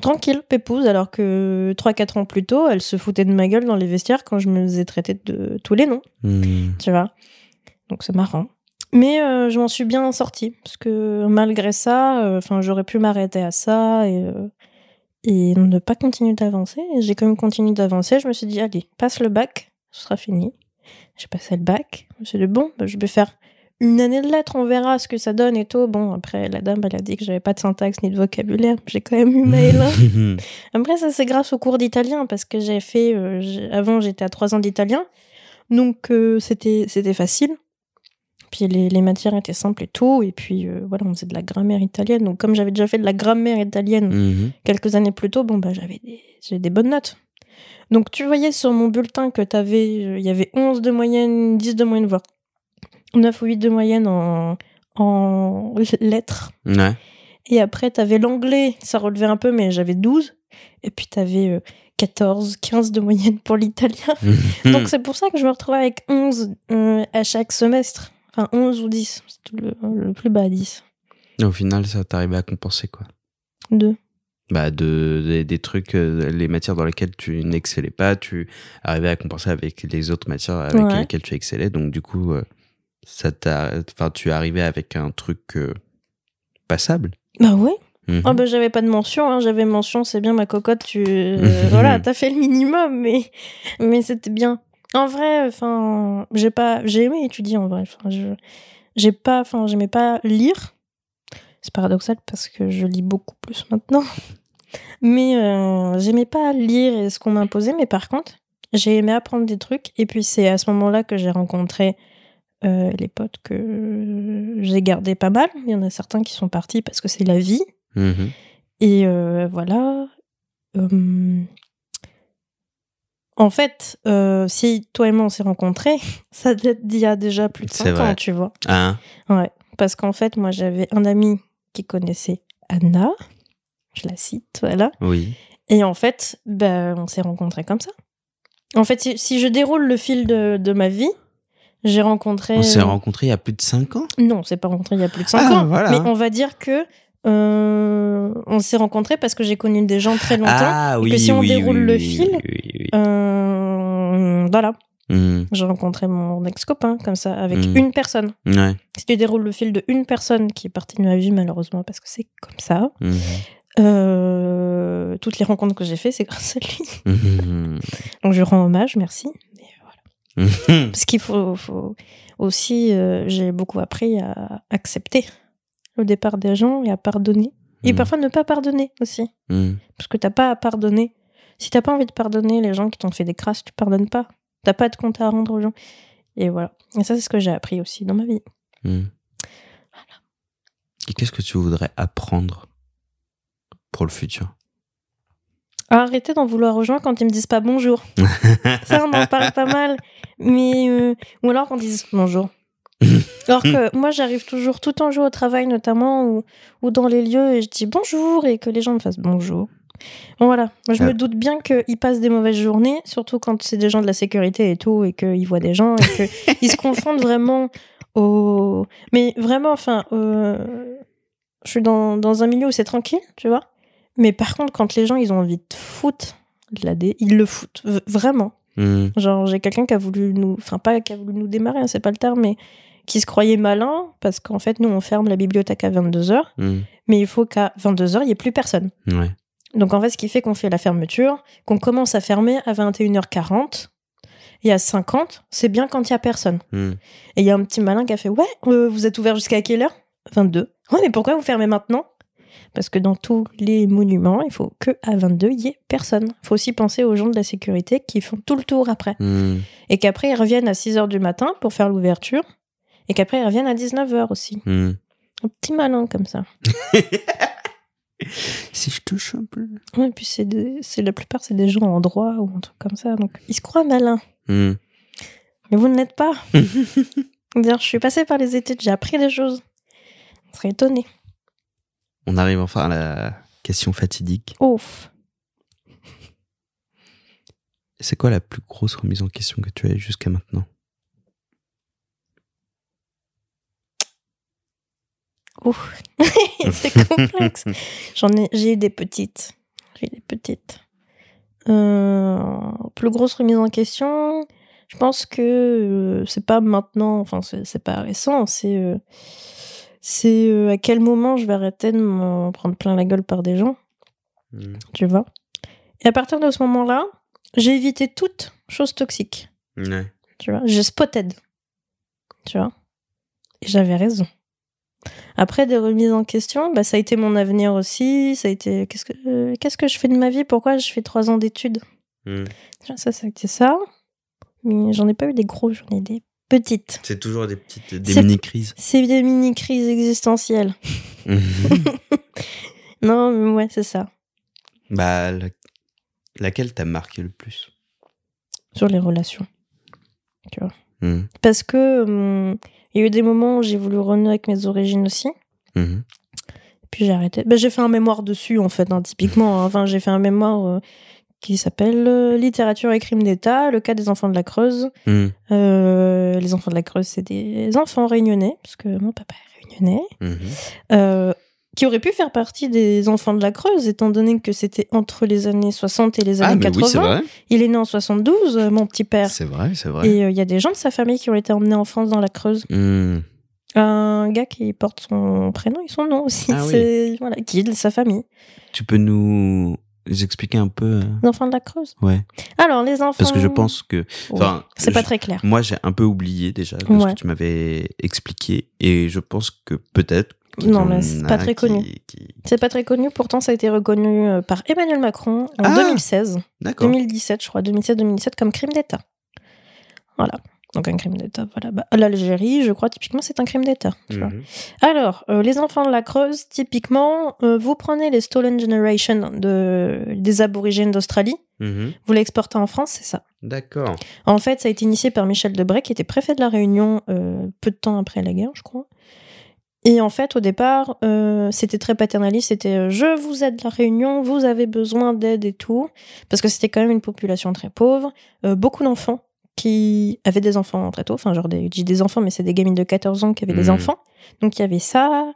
Tranquille, pépouse, alors que 3-4 ans plus tôt, elle se foutait de ma gueule dans les vestiaires quand je me faisais traiter de tous les noms, Mhm. tu vois. Donc c'est marrant. Mais euh, je m'en suis bien sortie, parce que malgré ça, euh, enfin j'aurais pu m'arrêter à ça et, euh, et ne pas continuer d'avancer. J'ai quand même continué d'avancer. Je me suis dit, allez, passe le bac, ce sera fini. J'ai passé le bac. Je me suis dit, bon, bah, je vais faire une année de lettres, on verra ce que ça donne et tout. Bon, après, la dame, elle a dit que j'avais pas de syntaxe ni de vocabulaire. J'ai quand même eu mail. Mhm. Après, ça, c'est grâce au cours d'italien, parce que j'ai fait. euh, avant, j'étais à trois ans d'italien. Donc, euh, c'était c'était facile. Puis les, les matières étaient simples et tout. Et puis, euh, voilà, on faisait de la grammaire italienne. Donc, comme j'avais déjà fait de la grammaire italienne Mhm. quelques années plus tôt, bon, bah, j'avais des, des bonnes notes. Donc, tu voyais sur mon bulletin que t'avais, il y avait 11 de moyenne, 10 de moyenne, voire 9 ou 8 de moyenne en, en lettres. Ouais. Et après, t'avais l'anglais, ça relevait un peu, mais j'avais 12. Et puis, t'avais euh, 14, 15 de moyenne pour l'italien. Donc, c'est pour ça que je me retrouvais avec 11 euh, à chaque semestre. Enfin, 11 ou 10. C'était le, le plus bas, 10. Au final, ça t'arrivait à compenser quoi 2. bah de, des- des trucs, euh, les matières dans lesquelles tu n'excellais pas, tu arrivais à compenser avec les autres matières avec Ouais. lesquelles tu excellais. Donc du coup, euh, ça t'a, enfin, tu arrivais avec un truc que passable. Bah ouais. Bah j'avais pas de mention, hein. j'avais mention, c'est bien ma cocotte, tu euh, voilà, t'as fait le minimum, mais mais c'était bien. En vrai, enfin, j'ai pas, j'ai aimé étudier en vrai. Enfin, je, j'ai pas, enfin, j'aimais pas lire. C'est paradoxal parce que je lis beaucoup plus maintenant. Mais euh, j'aimais pas lire et ce qu'on m'imposait, mais par contre, j'ai aimé apprendre des trucs. Et puis c'est à ce moment-là que j'ai rencontré euh, les potes que j'ai gardés pas mal. Il y en a certains qui sont partis parce que c'est la vie. Mhm. Et euh, voilà. Hum. En fait, euh, si toi et moi on s'est rencontrés, ça date d'il y a déjà plus de C'est 5 ans, tu vois. Hein Ouais. Parce qu'en fait, moi j'avais un ami qui connaissait Anna. Je la cite, voilà. Oui. Et en fait, ben, on s'est rencontrés comme ça. En fait, si, si je déroule le fil de, de ma vie, j'ai rencontré. On s'est rencontrés il y a plus de 5 ans Non, on s'est pas rencontrés il y a plus de 5 Ah, ans. voilà. Mais on va dire que euh, on s'est rencontrés parce que j'ai connu des gens très longtemps. Ah et oui, que si on oui, déroule oui, le fil, euh, voilà. Mhm. J'ai rencontré mon ex-copain comme ça, avec Mm. une personne. Ouais. Si tu déroules le fil de une personne qui est partie de ma vie, malheureusement, parce que c'est comme ça, Mhm. euh, toutes les rencontres que j'ai faites, c'est grâce à lui. Donc je lui rends hommage, merci. Mhm. Parce qu'il faut, faut aussi, euh, j'ai beaucoup appris à accepter le départ des gens et à pardonner. Et Mhm. parfois ne pas pardonner aussi. Mhm. Parce que t'as pas à pardonner. Si t'as pas envie de pardonner les gens qui t'ont fait des crasses, tu pardonnes pas. T'as pas de compte à rendre aux gens. Et voilà. Et ça, c'est ce que j'ai appris aussi dans ma vie. Et qu'est-ce que tu voudrais apprendre pour le futur? Arrêtez d'en vouloir aux gens quand ils me disent pas bonjour. Ça, on en parle pas mal. Mais euh, ou alors qu'on dise bonjour. Alors que moi, j'arrive toujours tout en jour au travail, notamment, ou, ou dans les lieux, et je dis bonjour, et que les gens me fassent bonjour. Bon, voilà. Moi, je Ah. me doute bien qu'ils passent des mauvaises journées, surtout quand c'est des gens de la sécurité et tout, et qu'ils voient des gens, et qu'ils se confondent vraiment au. Mais vraiment, enfin, euh, je suis dans, dans un milieu où c'est tranquille, tu vois. Mais par contre, quand les gens, ils ont envie de foutre de la dé, ils le foutent. V- vraiment. Mhm. Genre, j'ai quelqu'un qui a voulu nous. Enfin, pas qui a voulu nous démarrer, hein, c'est pas le terme, mais qui se croyait malin, parce qu'en fait, nous, on ferme la bibliothèque à 22h, Mhm. mais il faut qu'à 22h, il n'y ait plus personne. Ouais. Donc, en fait, ce qui fait qu'on fait la fermeture, qu'on commence à fermer à 21h40, et à 50, c'est bien quand il y a personne. Mhm. Et il y a un petit malin qui a fait Ouais, euh, vous êtes ouvert jusqu'à quelle heure? 22. Ouais, mais pourquoi vous fermez maintenant? Parce que dans tous les monuments, il faut que à 22, il y ait personne. Il faut aussi penser aux gens de la sécurité qui font tout le tour après. Mhm. Et qu'après, ils reviennent à 6 heures du matin pour faire l'ouverture. Et qu'après, ils reviennent à 19 heures aussi. Mhm. Un petit malin comme ça. Si je touche un peu. Ouais, et puis, c'est des- c'est la plupart, c'est des gens en droit ou un truc comme ça. Donc, ils se croient malins. Mhm. Mais vous ne l'êtes pas. D'ailleurs, je suis passée par les études, j'ai appris des choses. On serait étonné. On arrive enfin à la question fatidique. Ouf. C'est quoi la plus grosse remise en question que tu as eue jusqu'à maintenant? Ouf. c'est complexe. J'en ai, j'ai eu des petites. J'ai eu des petites. Euh, plus grosse remise en question. Je pense que euh, c'est pas maintenant, enfin c'est, c'est pas récent, c'est euh, c'est euh, à quel moment je vais arrêter de m'en prendre plein la gueule par des gens, Mhm. tu vois? Et à partir de ce moment-là, j'ai évité toute chose toxique, Ouais. tu vois? J'ai spotted, tu vois? Et j'avais raison. Après des remises en question, bah, ça a été mon avenir aussi. Ça a été qu'est-ce que euh, qu'est-ce que je fais de ma vie? Pourquoi je fais trois ans d'études? Déjà, Ça, ça a été ça. Mais j'en ai pas eu des gros, j'en ai des petites. C'est toujours des petites des mini-crises. C'est des mini crises existentielles. Non, mais ouais, c'est ça. bah, la- laquelle t'a marqué le plus? Sur les relations. Mhm. Parce que hum, il y a eu des moments où j'ai voulu renouer avec mes origines aussi. Mhm. Puis j'ai arrêté. Ben, j'ai fait un mémoire dessus, en fait, hein, typiquement. hein. Enfin, j'ai fait un mémoire euh, qui s'appelle euh, Littérature et crimes d'État, le cas des enfants de la Creuse. Mhm. Euh, les enfants de la Creuse, c'est des enfants réunionnais, parce que mon papa est réunionnais, Mhm. euh, qui auraient pu faire partie des enfants de la Creuse, étant donné que c'était entre les années 60 et les Ah, années mais 80. oui, c'est vrai. Il est né en 72, euh, mon petit père. C'est vrai, c'est vrai. Et euh, il y a des gens de sa famille qui ont été emmenés en France dans la Creuse. Mhm. Un gars qui porte son prénom et son nom aussi. Ah oui. c'est voilà, qui est de sa famille. Tu peux nous expliquer un peu euh, Les enfants de la Creuse? Ouais. Alors, les enfants. Parce que je pense que. Ouais, Enfin, c'est pas très clair. Moi, j'ai un peu oublié déjà de ce Ouais. que tu m'avais expliqué. Et je pense que peut-être. Non, mais c'est pas très qui- connu. qui- C'est pas très connu, pourtant ça a été reconnu euh, par Emmanuel Macron en Ah 2016, D'accord. 2017, je crois, 2016-2017 comme crime d'État. Voilà. Donc un crime d'État, voilà. Bah, L'Algérie, je crois, typiquement, c'est un crime d'État. Mhm. Alors, euh, les enfants de la Creuse, typiquement, euh, vous prenez les Stolen Generation de, des aborigènes d'Australie, Mhm. vous l'exportez en France, c'est ça. D'accord. En fait, ça a été initié par Michel Debré, qui était préfet de la Réunion euh, peu de temps après la guerre, je crois. Et en fait, au départ, euh, c'était très paternaliste. C'était euh, je vous aide la Réunion, vous avez besoin d'aide et tout, parce que c'était quand même une population très pauvre, euh, beaucoup d'enfants qui avaient des enfants très tôt, enfin genre des, dis des enfants, mais c'est des gamines de 14 ans qui avaient des Mhm. enfants. Donc il y avait ça,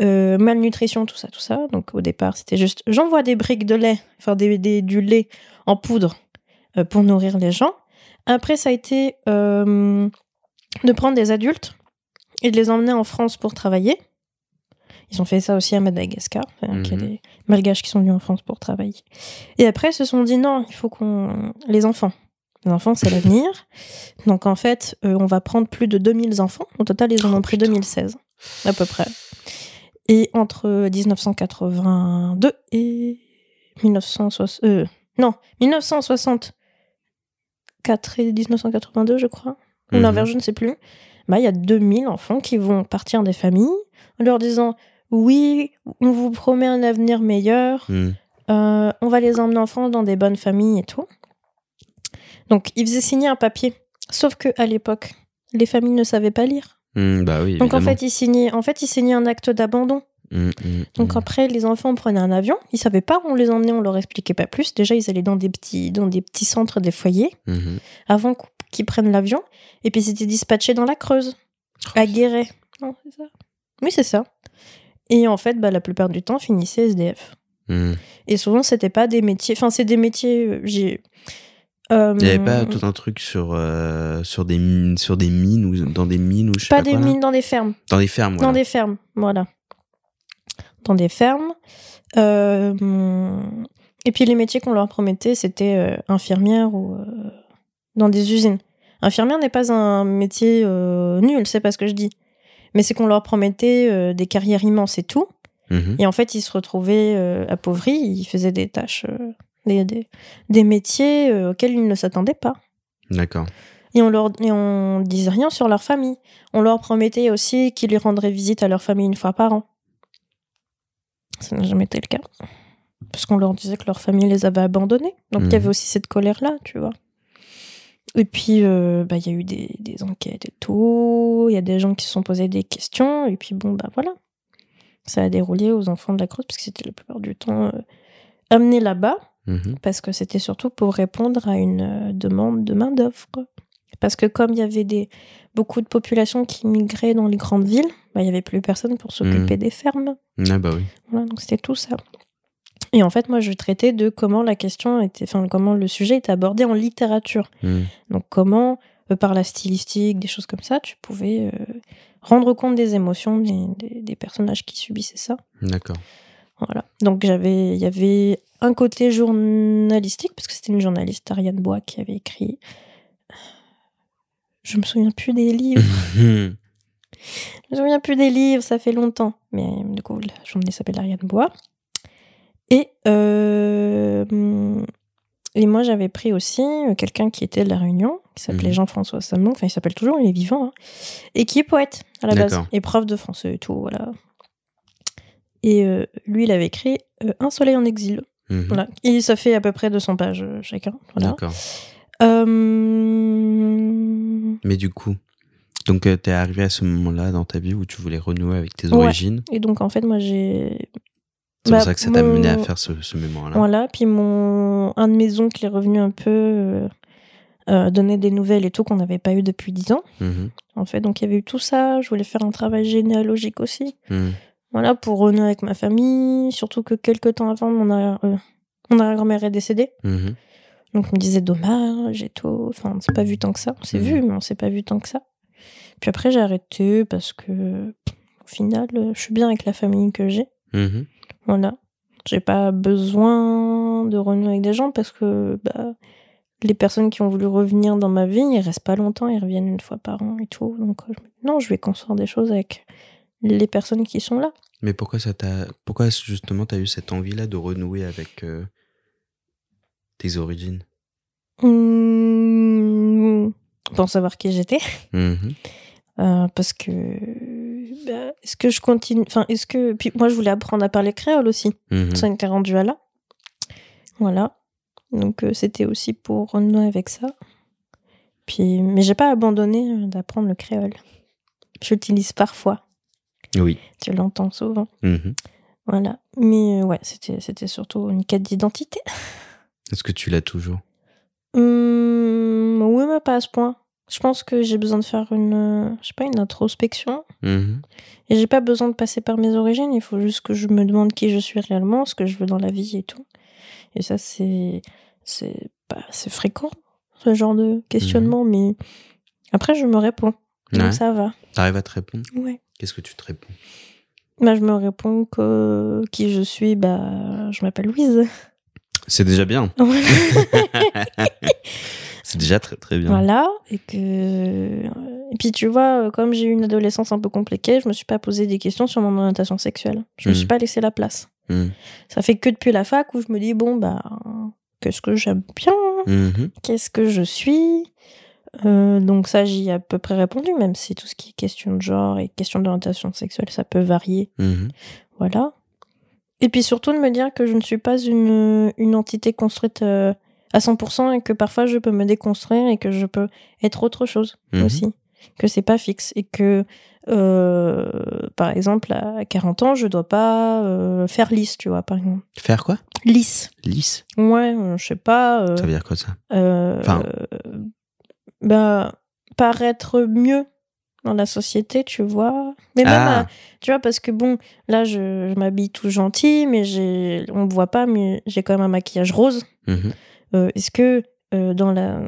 euh, malnutrition, tout ça, tout ça. Donc au départ, c'était juste j'envoie des briques de lait, enfin des, des- du lait en poudre euh, pour nourrir les gens. Après, ça a été euh, de prendre des adultes et de les emmener en France pour travailler. Ils ont fait ça aussi à Madagascar. Qu'il y a Mhm. des malgaches qui sont venus en France pour travailler. Et après, ils se sont dit non, il faut qu'on. Les enfants. Les enfants, c'est l'avenir. Donc en fait, euh, on va prendre plus de 2000 enfants. Au total, ils en Oh, ont pris putain. 2016, à peu près. Et entre 1982 et 1960. euh, non, 1964 et 1982, je crois. Ou l'inverse, je ne sais plus. Bah, il y a 2000 enfants qui vont partir des familles en leur disant Oui, on vous promet un avenir meilleur, Mhm. euh, on va les emmener en France dans des bonnes familles et tout. Donc, ils faisaient signer un papier. Sauf que à l'époque, les familles ne savaient pas lire. Mhm, bah oui. Donc, en fait, ils signaient, en fait, ils signaient un acte d'abandon. Mhm, mhm, Donc après, les enfants prenaient un avion. Ils savaient pas où on les emmenait, on leur expliquait pas plus. Déjà, ils allaient dans des petits, dans des petits centres des foyers Mhm. avant qu- qu'ils prennent l'avion. Et puis, ils étaient dispatchés dans la Creuse, à Guéret. Non, c'est ça. Oui, c'est ça. Et en fait, bah, la plupart du temps, finissaient SDF. Et souvent, c'était pas des métiers. Enfin, c'est des métiers. euh, J'ai. Euh, Il n'y avait pas tout un truc sur, euh, sur, des, mines- sur des mines ou dans des mines ou je sais pas pas, des quoi, mines dans des fermes. Dans des fermes, voilà. Dans des fermes, voilà. Dans des fermes. Euh, et puis les métiers qu'on leur promettait, c'était euh, infirmière ou euh, dans des usines. Infirmière n'est pas un métier euh, nul, c'est pas ce que je dis. Mais c'est qu'on leur promettait euh, des carrières immenses et tout. Mhm. Et en fait, ils se retrouvaient euh, appauvris, ils faisaient des tâches, euh, des, des, des métiers euh, auxquels ils ne s'attendaient pas. D'accord. Et on leur et on disait rien sur leur famille. On leur promettait aussi qu'ils lui rendraient visite à leur famille une fois par an. Ça n'a jamais été le cas. Parce qu'on leur disait que leur famille les avait abandonnés. Donc il y Mhm. avait aussi cette colère-là, tu vois. Et puis, euh, bah, il y a eu des, des enquêtes et tout. Il y a des gens qui se sont posés des questions. Et puis, bon, bah voilà. Ça a déroulé aux enfants de la Creuse, parce que c'était la plupart du temps euh, amené là-bas Mhm. parce que c'était surtout pour répondre à une euh, demande de main-d'œuvre. Parce que comme il y avait des, beaucoup de populations qui migraient dans les grandes villes, bah, il n'y avait plus personne pour s'occuper des fermes. Ah bah oui. Voilà, donc c'était tout ça. Et en fait, moi, je traitais de comment la question était, enfin, comment le sujet était abordé en littérature. Mhm. Donc, comment, euh, par la stylistique, des choses comme ça, tu pouvais euh, rendre compte des émotions des, des- des personnages qui subissaient ça. D'accord. Voilà. Donc j'avais, il y avait un côté journalistique parce que c'était une journaliste Ariane Bois qui avait écrit. Je me souviens plus des livres. Je me souviens plus des livres, ça fait longtemps. Mais du coup, la journaliste s'appelle Ariane Bois. Et euh, et moi j'avais pris aussi euh, quelqu'un qui était de la Réunion, qui s'appelait Mhm. Jean-François Samon. Enfin, il s'appelle toujours, il est vivant, hein, et qui est poète à la base et prof de français et tout, voilà. Et euh, lui, il avait écrit euh, Un soleil en exil. Mhm. Voilà. Et ça fait à peu près 200 pages euh, chacun. Voilà. D'accord. Mais du coup, donc euh, t'es arrivé à ce moment-là dans ta vie où tu voulais renouer avec tes Ouais. origines. Et donc, en fait, moi, j'ai. C'est Bah, pour ça que ça t'a mon- mené à faire ce, ce mémoire-là. Voilà. Puis, mon... un de mes oncles est revenu un peu euh, donner des nouvelles et tout qu'on n'avait pas eu depuis 10 ans. Mhm. En fait, donc, il y avait eu tout ça. Je voulais faire un travail généalogique aussi. Mhm. Voilà, pour renouer avec ma famille. Surtout que quelques temps avant, mon euh, arrière-grand-mère est décédée. Mhm. Donc, on me disait dommage et tout. Enfin, on s'est pas vu tant que ça. On s'est Mhm. vu, mais on s'est pas vu tant que ça. Puis après, j'ai arrêté parce que, au final, euh, je suis bien avec la famille que j'ai. Mhm. Voilà. J'ai pas besoin de renouer avec des gens parce que bah, les personnes qui ont voulu revenir dans ma vie, ils restent pas longtemps, ils reviennent une fois par an et tout. Donc, euh, non, je vais construire des choses avec les personnes qui sont là. Mais pourquoi ça t'a, pourquoi justement t'as eu cette envie-là de renouer avec euh, tes origines? Mmh, pour savoir qui j'étais. Mhm. Euh, parce que bah, est-ce que je continue enfin est-ce que puis moi je voulais apprendre à parler créole aussi. Mhm. ça était rendu à là. Voilà. Donc euh, c'était aussi pour renouer avec ça. Puis mais j'ai pas abandonné d'apprendre le créole. J'utilise parfois Oui. tu l'entends souvent Mhm. voilà mais euh, ouais c'était c'était surtout une quête d'identité Est-ce que tu l'as toujours? Hum, oui mais pas à ce point je pense que j'ai besoin de faire une euh, je sais pas une introspection Mhm. Et j'ai pas besoin de passer par mes origines, il faut juste que je me demande qui je suis réellement, ce que je veux dans la vie et tout. Et ça, c'est, c'est, bah, c'est fréquent, ce genre de questionnement, mais après, je me réponds. Ouais. Donc ça va. T'arrives à te répondre? Ouais. Qu'est-ce que tu te réponds? Bah, je me réponds que qui je suis, bah, je m'appelle Louise. C'est déjà bien. C'est déjà très très bien. Voilà. Et que, et puis tu vois, comme j'ai eu une adolescence un peu compliquée, je me suis pas posé des questions sur mon orientation sexuelle. Je me Mhm. suis pas laissé la place. Mhm. Ça fait que depuis la fac où je me dis, bon, bah, qu'est-ce que j'aime bien? Mhm. Qu'est-ce que je suis? Euh, Donc ça, j'y ai à peu près répondu, même si tout ce qui est question de genre et question d'orientation sexuelle, ça peut varier. Mhm. Voilà. Et puis surtout de me dire que je ne suis pas une, une entité construite euh, à 100% et que parfois je peux me déconstruire et que je peux être autre chose Mhm. aussi. Que c'est pas fixe et que, euh, par exemple, à 40 ans, je dois pas faire lisse, tu vois, par exemple. Faire quoi? Lisse. Lisse? Ouais, je sais pas. Ça veut dire quoi ça? Enfin- bah, paraître mieux dans la société, tu vois. Mais même, Ah. à- tu vois, parce que bon, là, je, je m'habille tout gentil, mais j'ai, on me voit pas, mais j'ai quand même un maquillage rose. Mhm. Euh, Est-ce que euh, dans la,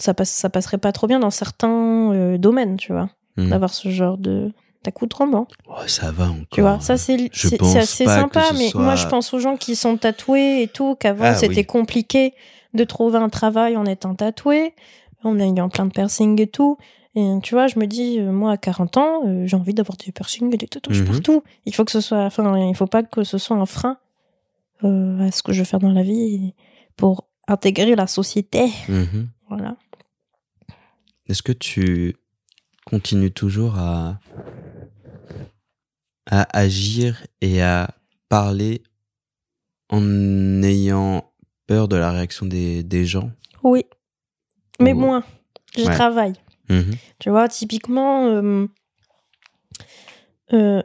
ça passe, ça passerait pas trop bien dans certains euh, domaines, tu vois, Mhm. d'avoir ce genre de d'accoutrement, Oh, ça va encore. tu vois. Ça c'est, assez sympa, mais soit- moi je pense aux gens qui sont tatoués et tout, qu'avant Ah, c'était oui. compliqué de trouver un travail en étant tatoué, en ayant plein de piercings et tout. Et tu vois, je me dis, euh, moi à 40 ans, euh, j'ai envie d'avoir des piercings et des tatouages Mhm. partout. Il faut que ce soit, enfin, il faut pas que ce soit un frein euh, à ce que je veux faire dans la vie pour intégrer la société. Mhm. Voilà. Est-ce que tu continues toujours à, à agir et à parler en ayant peur de la réaction des, des gens? Oui. Mais moins. Je Ouais. travaille. Mhm. Tu vois, typiquement, euh, euh,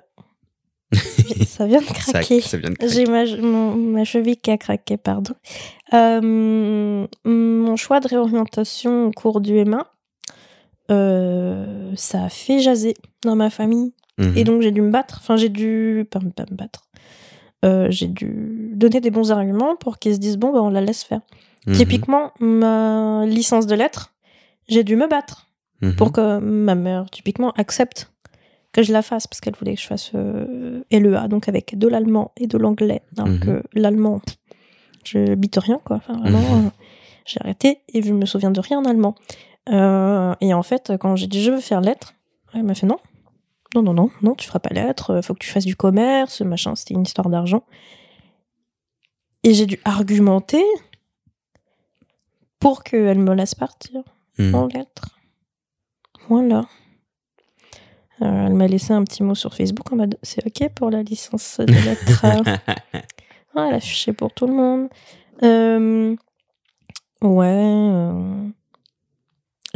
ça vient de craquer. ça vient de craquer. J'ai ma, cheville qui a craqué, pardon. Euh, mon choix de réorientation au cours du M1, euh, ça a fait jaser dans ma famille. Mhm. Et donc j'ai dû me battre. Enfin, j'ai dû. Pas, pas me battre. Euh, j'ai dû donner des bons arguments pour qu'ils se disent bon, bah, on la laisse faire. Mhm. Typiquement, ma licence de lettres, j'ai dû me battre Mhm. pour que ma mère, typiquement, accepte que je la fasse parce qu'elle voulait que je fasse euh, LEA, donc avec de l'allemand et de l'anglais. Alors Mhm. que l'allemand, je bite rien, quoi. Enfin, vraiment, euh, j'ai arrêté et je me souviens de rien en allemand. Et en fait, quand j'ai dit je veux faire lettres, elle m'a fait non. Non, non, non, non, tu feras pas lettres, faut que tu fasses du commerce, machin, c'était une histoire d'argent. Et j'ai dû argumenter pour qu'elle me laisse partir Mhm. en lettres. Voilà. Euh, elle m'a laissé un petit mot sur Facebook en mode c'est ok pour la licence de lettres. ah, elle a affiché pour tout le monde. Euh, ouais. euh,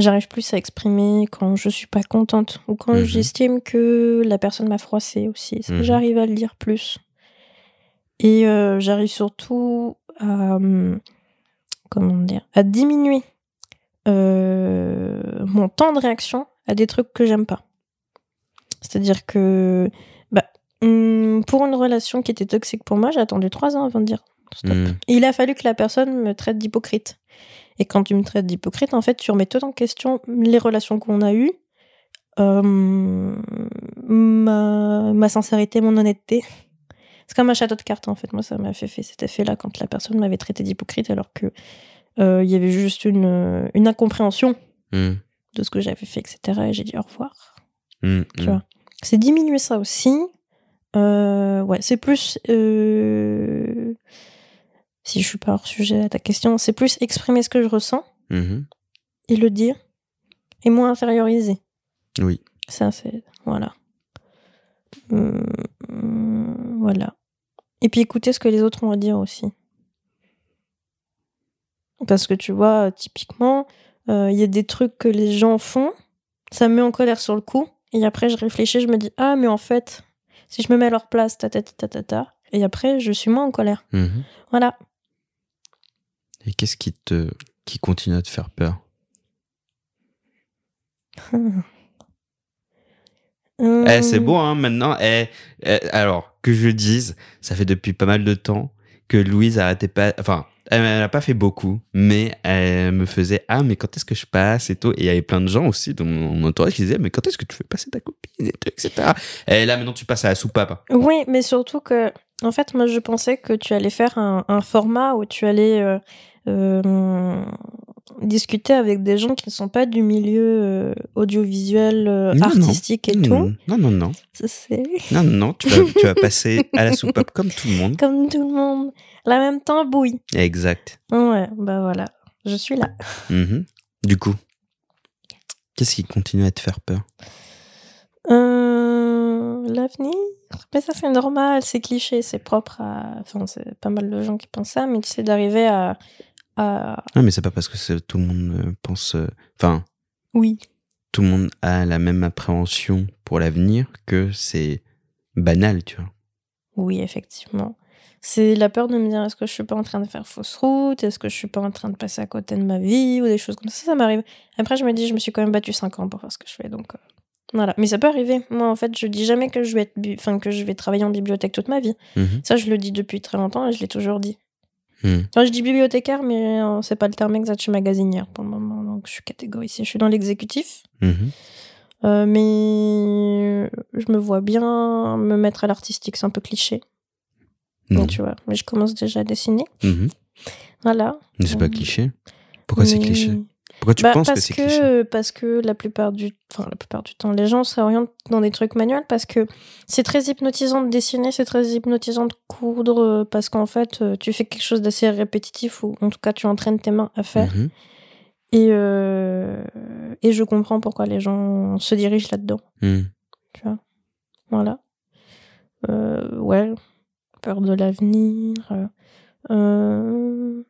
J'arrive plus à exprimer quand je suis pas contente ou quand Mhm. j'estime que la personne m'a froissé aussi. Mhm. J'arrive à le dire plus? Et euh, j'arrive surtout à. hum, Comment dire À diminuer euh, mon temps de réaction à des trucs que j'aime pas. C'est-à-dire que bah, hum, pour une relation qui était toxique pour moi, j'ai attendu trois ans avant de dire stop. Mhm. Et il a fallu que la personne me traite d'hypocrite. Et quand tu me traites d'hypocrite, en fait, tu remets tout en question les relations qu'on a eues euh, ma, ma sincérité, mon honnêteté. C'est comme un château de cartes en fait. Moi, ça m'a fait, fait cet effet-là quand la personne m'avait traité d'hypocrite alors que euh, il y avait juste une, une incompréhension Hmm. de ce que j'avais fait, etc. Et j'ai dit au revoir. Hmm, Tu hmm. vois. C'est diminuer ça aussi. Euh, ouais, c'est plus. Si je suis pas hors sujet à ta question, c'est plus exprimer ce que je ressens Mhm. et le dire et moins inférioriser. Oui. Ça, c'est. Voilà. Hum, hum, voilà. Et puis écouter ce que les autres ont à dire aussi. Parce que tu vois, typiquement, euh, il y a des trucs que les gens font, ça me met en colère sur le coup, et après je réfléchis, je me dis, ah, mais en fait, si je me mets à leur place, ta ta ta ta ta, ta, et après je suis moins en colère. Mhm. Voilà. Et qu'est-ce qui te qui continue à te faire peur? Eh, c'est bon, hein, maintenant. Eh, eh, alors, que je dise, ça fait depuis pas mal de temps que Louise arrêtait pas. Enfin, elle n'a pas fait beaucoup, mais elle me faisait Ah, mais quand est-ce que je passe? et tout. Et il y avait plein de gens aussi dans mon entourage qui disaient Mais quand est-ce que tu fais passer ta copine et tout, etc. Et là, maintenant, tu passes à la soupape. Oui, mais surtout que, en fait, moi, je pensais que tu allais faire un, un format où tu allais euh, euh, discuter avec des gens qui ne sont pas du milieu euh, audiovisuel, euh, non. artistique et tout. Non, non, non, non. Ça, Non, non. Tu vas, tu vas passer à la soupape comme tout le monde. comme tout le monde. La même temps, bouille. Exact. Ouais, bah voilà. Je suis là. Mhm. Du coup, qu'est-ce qui continue à te faire peur? Euh, L'avenir? Mais ça, c'est normal, c'est cliché, c'est propre à. Enfin, c'est pas mal de gens qui pensent ça, mais tu sais, d'arriver à. À... Non, mais c'est pas parce que tout le monde euh, pense. euh, Enfin, Oui. tout le monde a la même appréhension pour l'avenir que c'est banal, tu vois. Oui, effectivement. C'est la peur de me dire est-ce que je suis pas en train de faire fausse route? Est-ce que je suis pas en train de passer à côté de ma vie? Ou des choses comme ça. Ça m'arrive. Après, je me dis je me suis quand même battu 5 ans pour faire ce que je fais. Donc, euh, voilà. Mais ça peut arriver. Moi, en fait, je dis jamais que je vais, être enfin, que je vais travailler en bibliothèque toute ma vie. Mhm. Ça, je le dis depuis très longtemps et je l'ai toujours dit. Enfin, je dis bibliothécaire, mais euh, c'est pas le terme exact. Je suis magasinière pour le moment. Donc, je suis catégoricée. Je suis dans l'exécutif. Mhm. Euh, mais je me vois bien me mettre à l'artistique. C'est un peu cliché. Non. Mais tu vois, mais je commence déjà à dessiner. Mhm. Voilà. Mais c'est pas Mhm. cliché. Pourquoi c'est cliché? Pourquoi tu Bah, penses que parce c'est que, cliché? parce que la plupart du enfin la plupart du temps les gens s'orientent dans des trucs manuels parce que c'est très hypnotisant de dessiner, c'est très hypnotisant de coudre euh, parce qu'en fait euh, tu fais quelque chose d'assez répétitif ou en tout cas tu entraînes tes mains à faire Mhm. et euh, et je comprends pourquoi les gens se dirigent là-dedans, Mhm. tu vois? Voilà. Euh, ouais, peur de l'avenir. euh,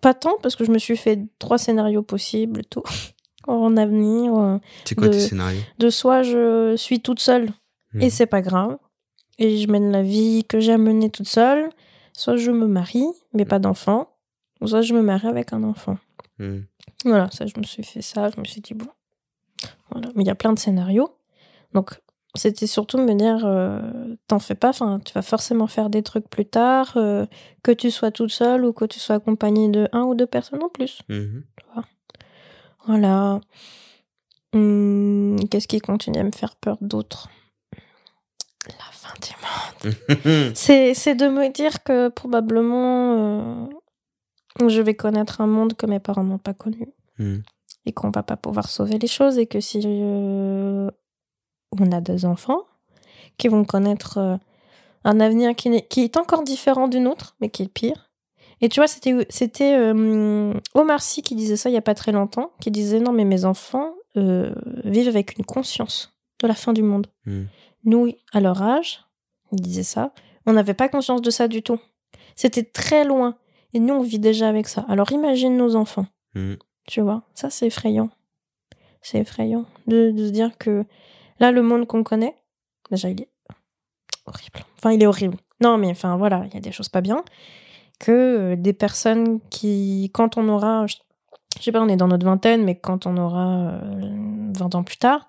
Pas tant, parce que je me suis fait trois scénarios possibles, tout, en avenir. euh, C'est quoi tes de- scénarios? De soit je suis toute seule, et Mhm. c'est pas grave, et je mène la vie que j'ai à mener toute seule, soit je me marie, mais pas d'enfant, ou soit je me marie avec un enfant. Mhm. Voilà, ça, je me suis fait ça, je me suis dit, bon. Voilà. Mais il y a plein de scénarios. Donc, c'était surtout me dire, euh, t'en fais pas, enfin, tu vas forcément faire des trucs plus tard, euh, que tu sois toute seule ou que tu sois accompagnée de un ou deux personnes en plus. Mhm. Voilà. Hum, Qu'est-ce qui continue à me faire peur d'autre? La fin du monde. C'est, c'est de me dire que probablement euh, je vais connaître un monde que mes parents n'ont pas connu Mhm. et qu'on va pas pouvoir sauver les choses et que si on a des enfants qui vont connaître euh, un avenir qui, est encore différent du nôtre mais qui est pire. Et tu vois, c'était, c'était euh, Omar Sy qui disait ça il y a pas très longtemps, qui disait non mais mes enfants euh, vivent avec une conscience de la fin du monde. Mhm. Nous, à leur âge, il disait ça, on n'avait pas conscience de ça du tout. C'était très loin. Et nous, on vit déjà avec ça. Alors imagine nos enfants. Mhm. Tu vois, ça c'est effrayant. C'est effrayant de, de se dire que là, le monde qu'on connaît, déjà il est horrible. Enfin, il est horrible. Non, mais enfin voilà, il y a des choses pas bien. Que euh, des personnes qui, quand on aura, je je sais pas, on est dans notre vingtaine, mais quand on aura euh, 20 ans plus tard,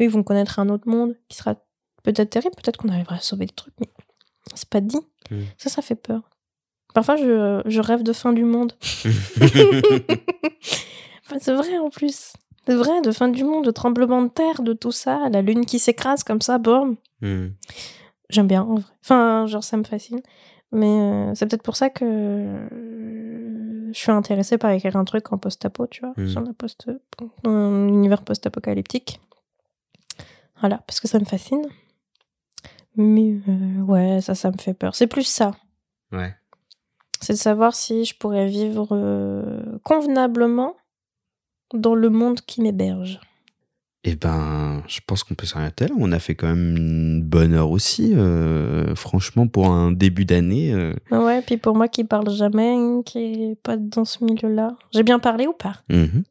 eux, ils vont connaître un autre monde qui sera peut-être terrible, peut-être qu'on arrivera à sauver des trucs, mais c'est pas dit. Mm. Ça, ça fait peur. Parfois, je, je rêve de fin du monde. Enfin, c'est vrai en plus. C'est vrai, de fin du monde, de tremblement de terre, de tout ça, la lune qui s'écrase comme ça, boum. Hmm. J'aime bien, en vrai. Enfin, genre, ça me fascine. Mais euh, c'est peut-être pour ça que je suis intéressée par écrire un truc en post-apo, tu vois, Mm. sur la post un univers post-apocalyptique. Voilà, parce que ça me fascine. Mais euh, ouais, ça, ça me fait peur. C'est plus ça. Ouais. C'est de savoir si je pourrais vivre euh, convenablement dans le monde qui m'héberge. Eh ben, je pense qu'on peut s'arrêter là. On a fait quand même une bonne heure aussi. euh, franchement, pour un début d'année. euh, Ouais, puis pour moi qui parle jamais, qui est pas dans ce milieu-là. J'ai bien parlé ou pas? Mhm.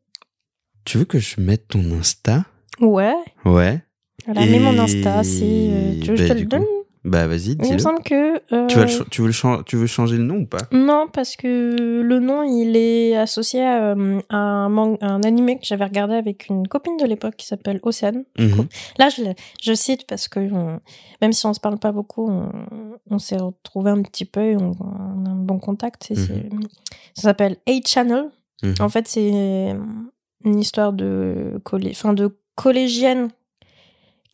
Tu veux que je mette ton Insta? Ouais. Ouais. Voilà, mets mon Insta si euh, tu veux que je bah, te le coup, donne. Bah vas-y, Il me dis-le. semble que. euh, Tu, le veux le tu veux changer le nom ou pas? Non, parce que le nom, il est associé à, euh, à un, man- à un animé que j'avais regardé avec une copine de l'époque qui s'appelle Océane. Mhm. Là, je, je cite parce que on- même si on se parle pas beaucoup, on, on s'est retrouvés un petit peu et on, on a un bon contact. C'est- Ça s'appelle A-Channel. Mhm. En fait, c'est une histoire de, collé... de collégienne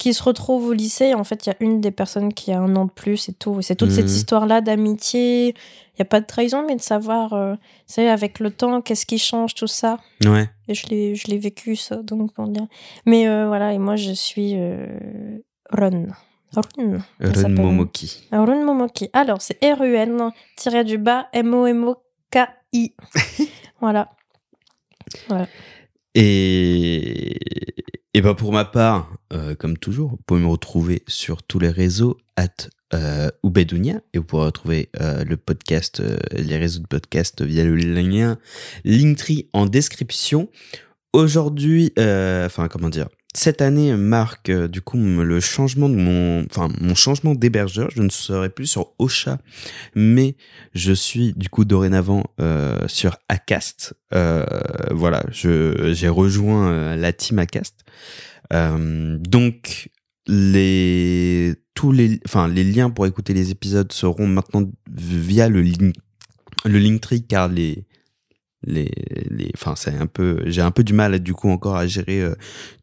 qui se retrouve au lycée. En fait, il y a une des personnes qui a un an de plus et tout. C'est toute cette Mhm. histoire-là d'amitié. Il n'y a pas de trahison, mais de savoir, euh, tu sais, avec le temps, qu'est-ce qui change, tout ça. Ouais. Et je l'ai, vécu, ça, donc on dire. Mais euh, voilà, et moi, je suis euh, Run. Run. Run. Momoki. Run Momoki. Alors, c'est R-U-N, tiré du bas, M-O-M-O-K-I. voilà. Et, et ben pour ma part, euh, comme toujours, vous pouvez me retrouver sur tous les réseaux at euh, et vous pourrez retrouver euh, le podcast, euh, les réseaux de podcast via le lien Linktree en description. Aujourd'hui, enfin comment dire, cette année marque euh, du coup le changement de mon, enfin mon changement d'hébergeur. Je ne serai plus sur Ocha, mais je suis du coup dorénavant euh, sur Acast. Euh, voilà, je j'ai rejoint euh, la team Acast. Donc les tous les enfin les liens pour écouter les épisodes seront maintenant via le link le Linktree car les les les enfin c'est un peu j'ai un peu du mal du coup encore à gérer euh,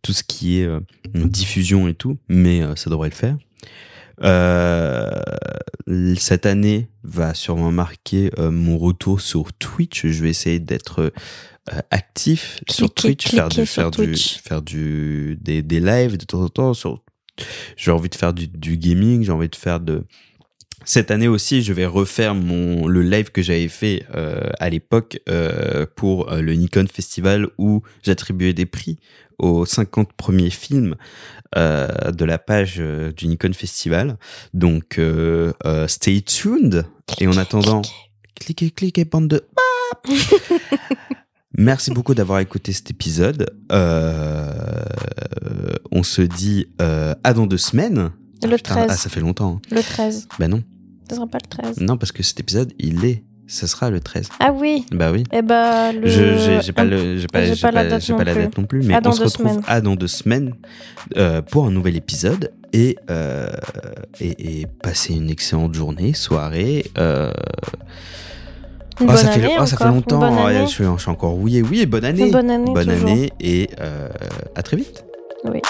tout ce qui est euh, diffusion et tout mais euh, ça devrait le faire euh, cette année va sûrement marquer mon retour sur Twitch. Je vais essayer d'être actif sur Twitch, faire du, faire du, Twitch. faire du, des, des lives de temps en temps. Sur, j'ai envie de faire du, du gaming, j'ai envie de faire de. Cette année aussi, je vais refaire mon le live que j'avais fait euh, à l'époque euh, pour euh, le Nikon Festival où j'attribuais des prix aux 50 premiers films euh, de la page du Nikon Festival. Donc, stay tuned. Et en attendant, cliquez. cliquez, bande de... Merci beaucoup d'avoir écouté cet épisode. On se dit à dans deux semaines. Le Putain, 13. ah, ça fait longtemps. hein. Le 13. Bah non. Ce sera pas le 13. Non, parce que cet épisode, il est. Ce sera le 13. Ah oui. Bah oui. Eh ben, le. Je j'ai pas le j'ai pas pas la date pas la plus. date non plus mais on se retrouve semaines. à dans deux semaines euh, pour un nouvel épisode et euh, et, et passer une excellente journée soirée euh... Oh, bonne ça fait année oh, ça fait longtemps je, suis, je suis encore oui oui bonne année bonne année, bonne année et euh, à très vite Oui.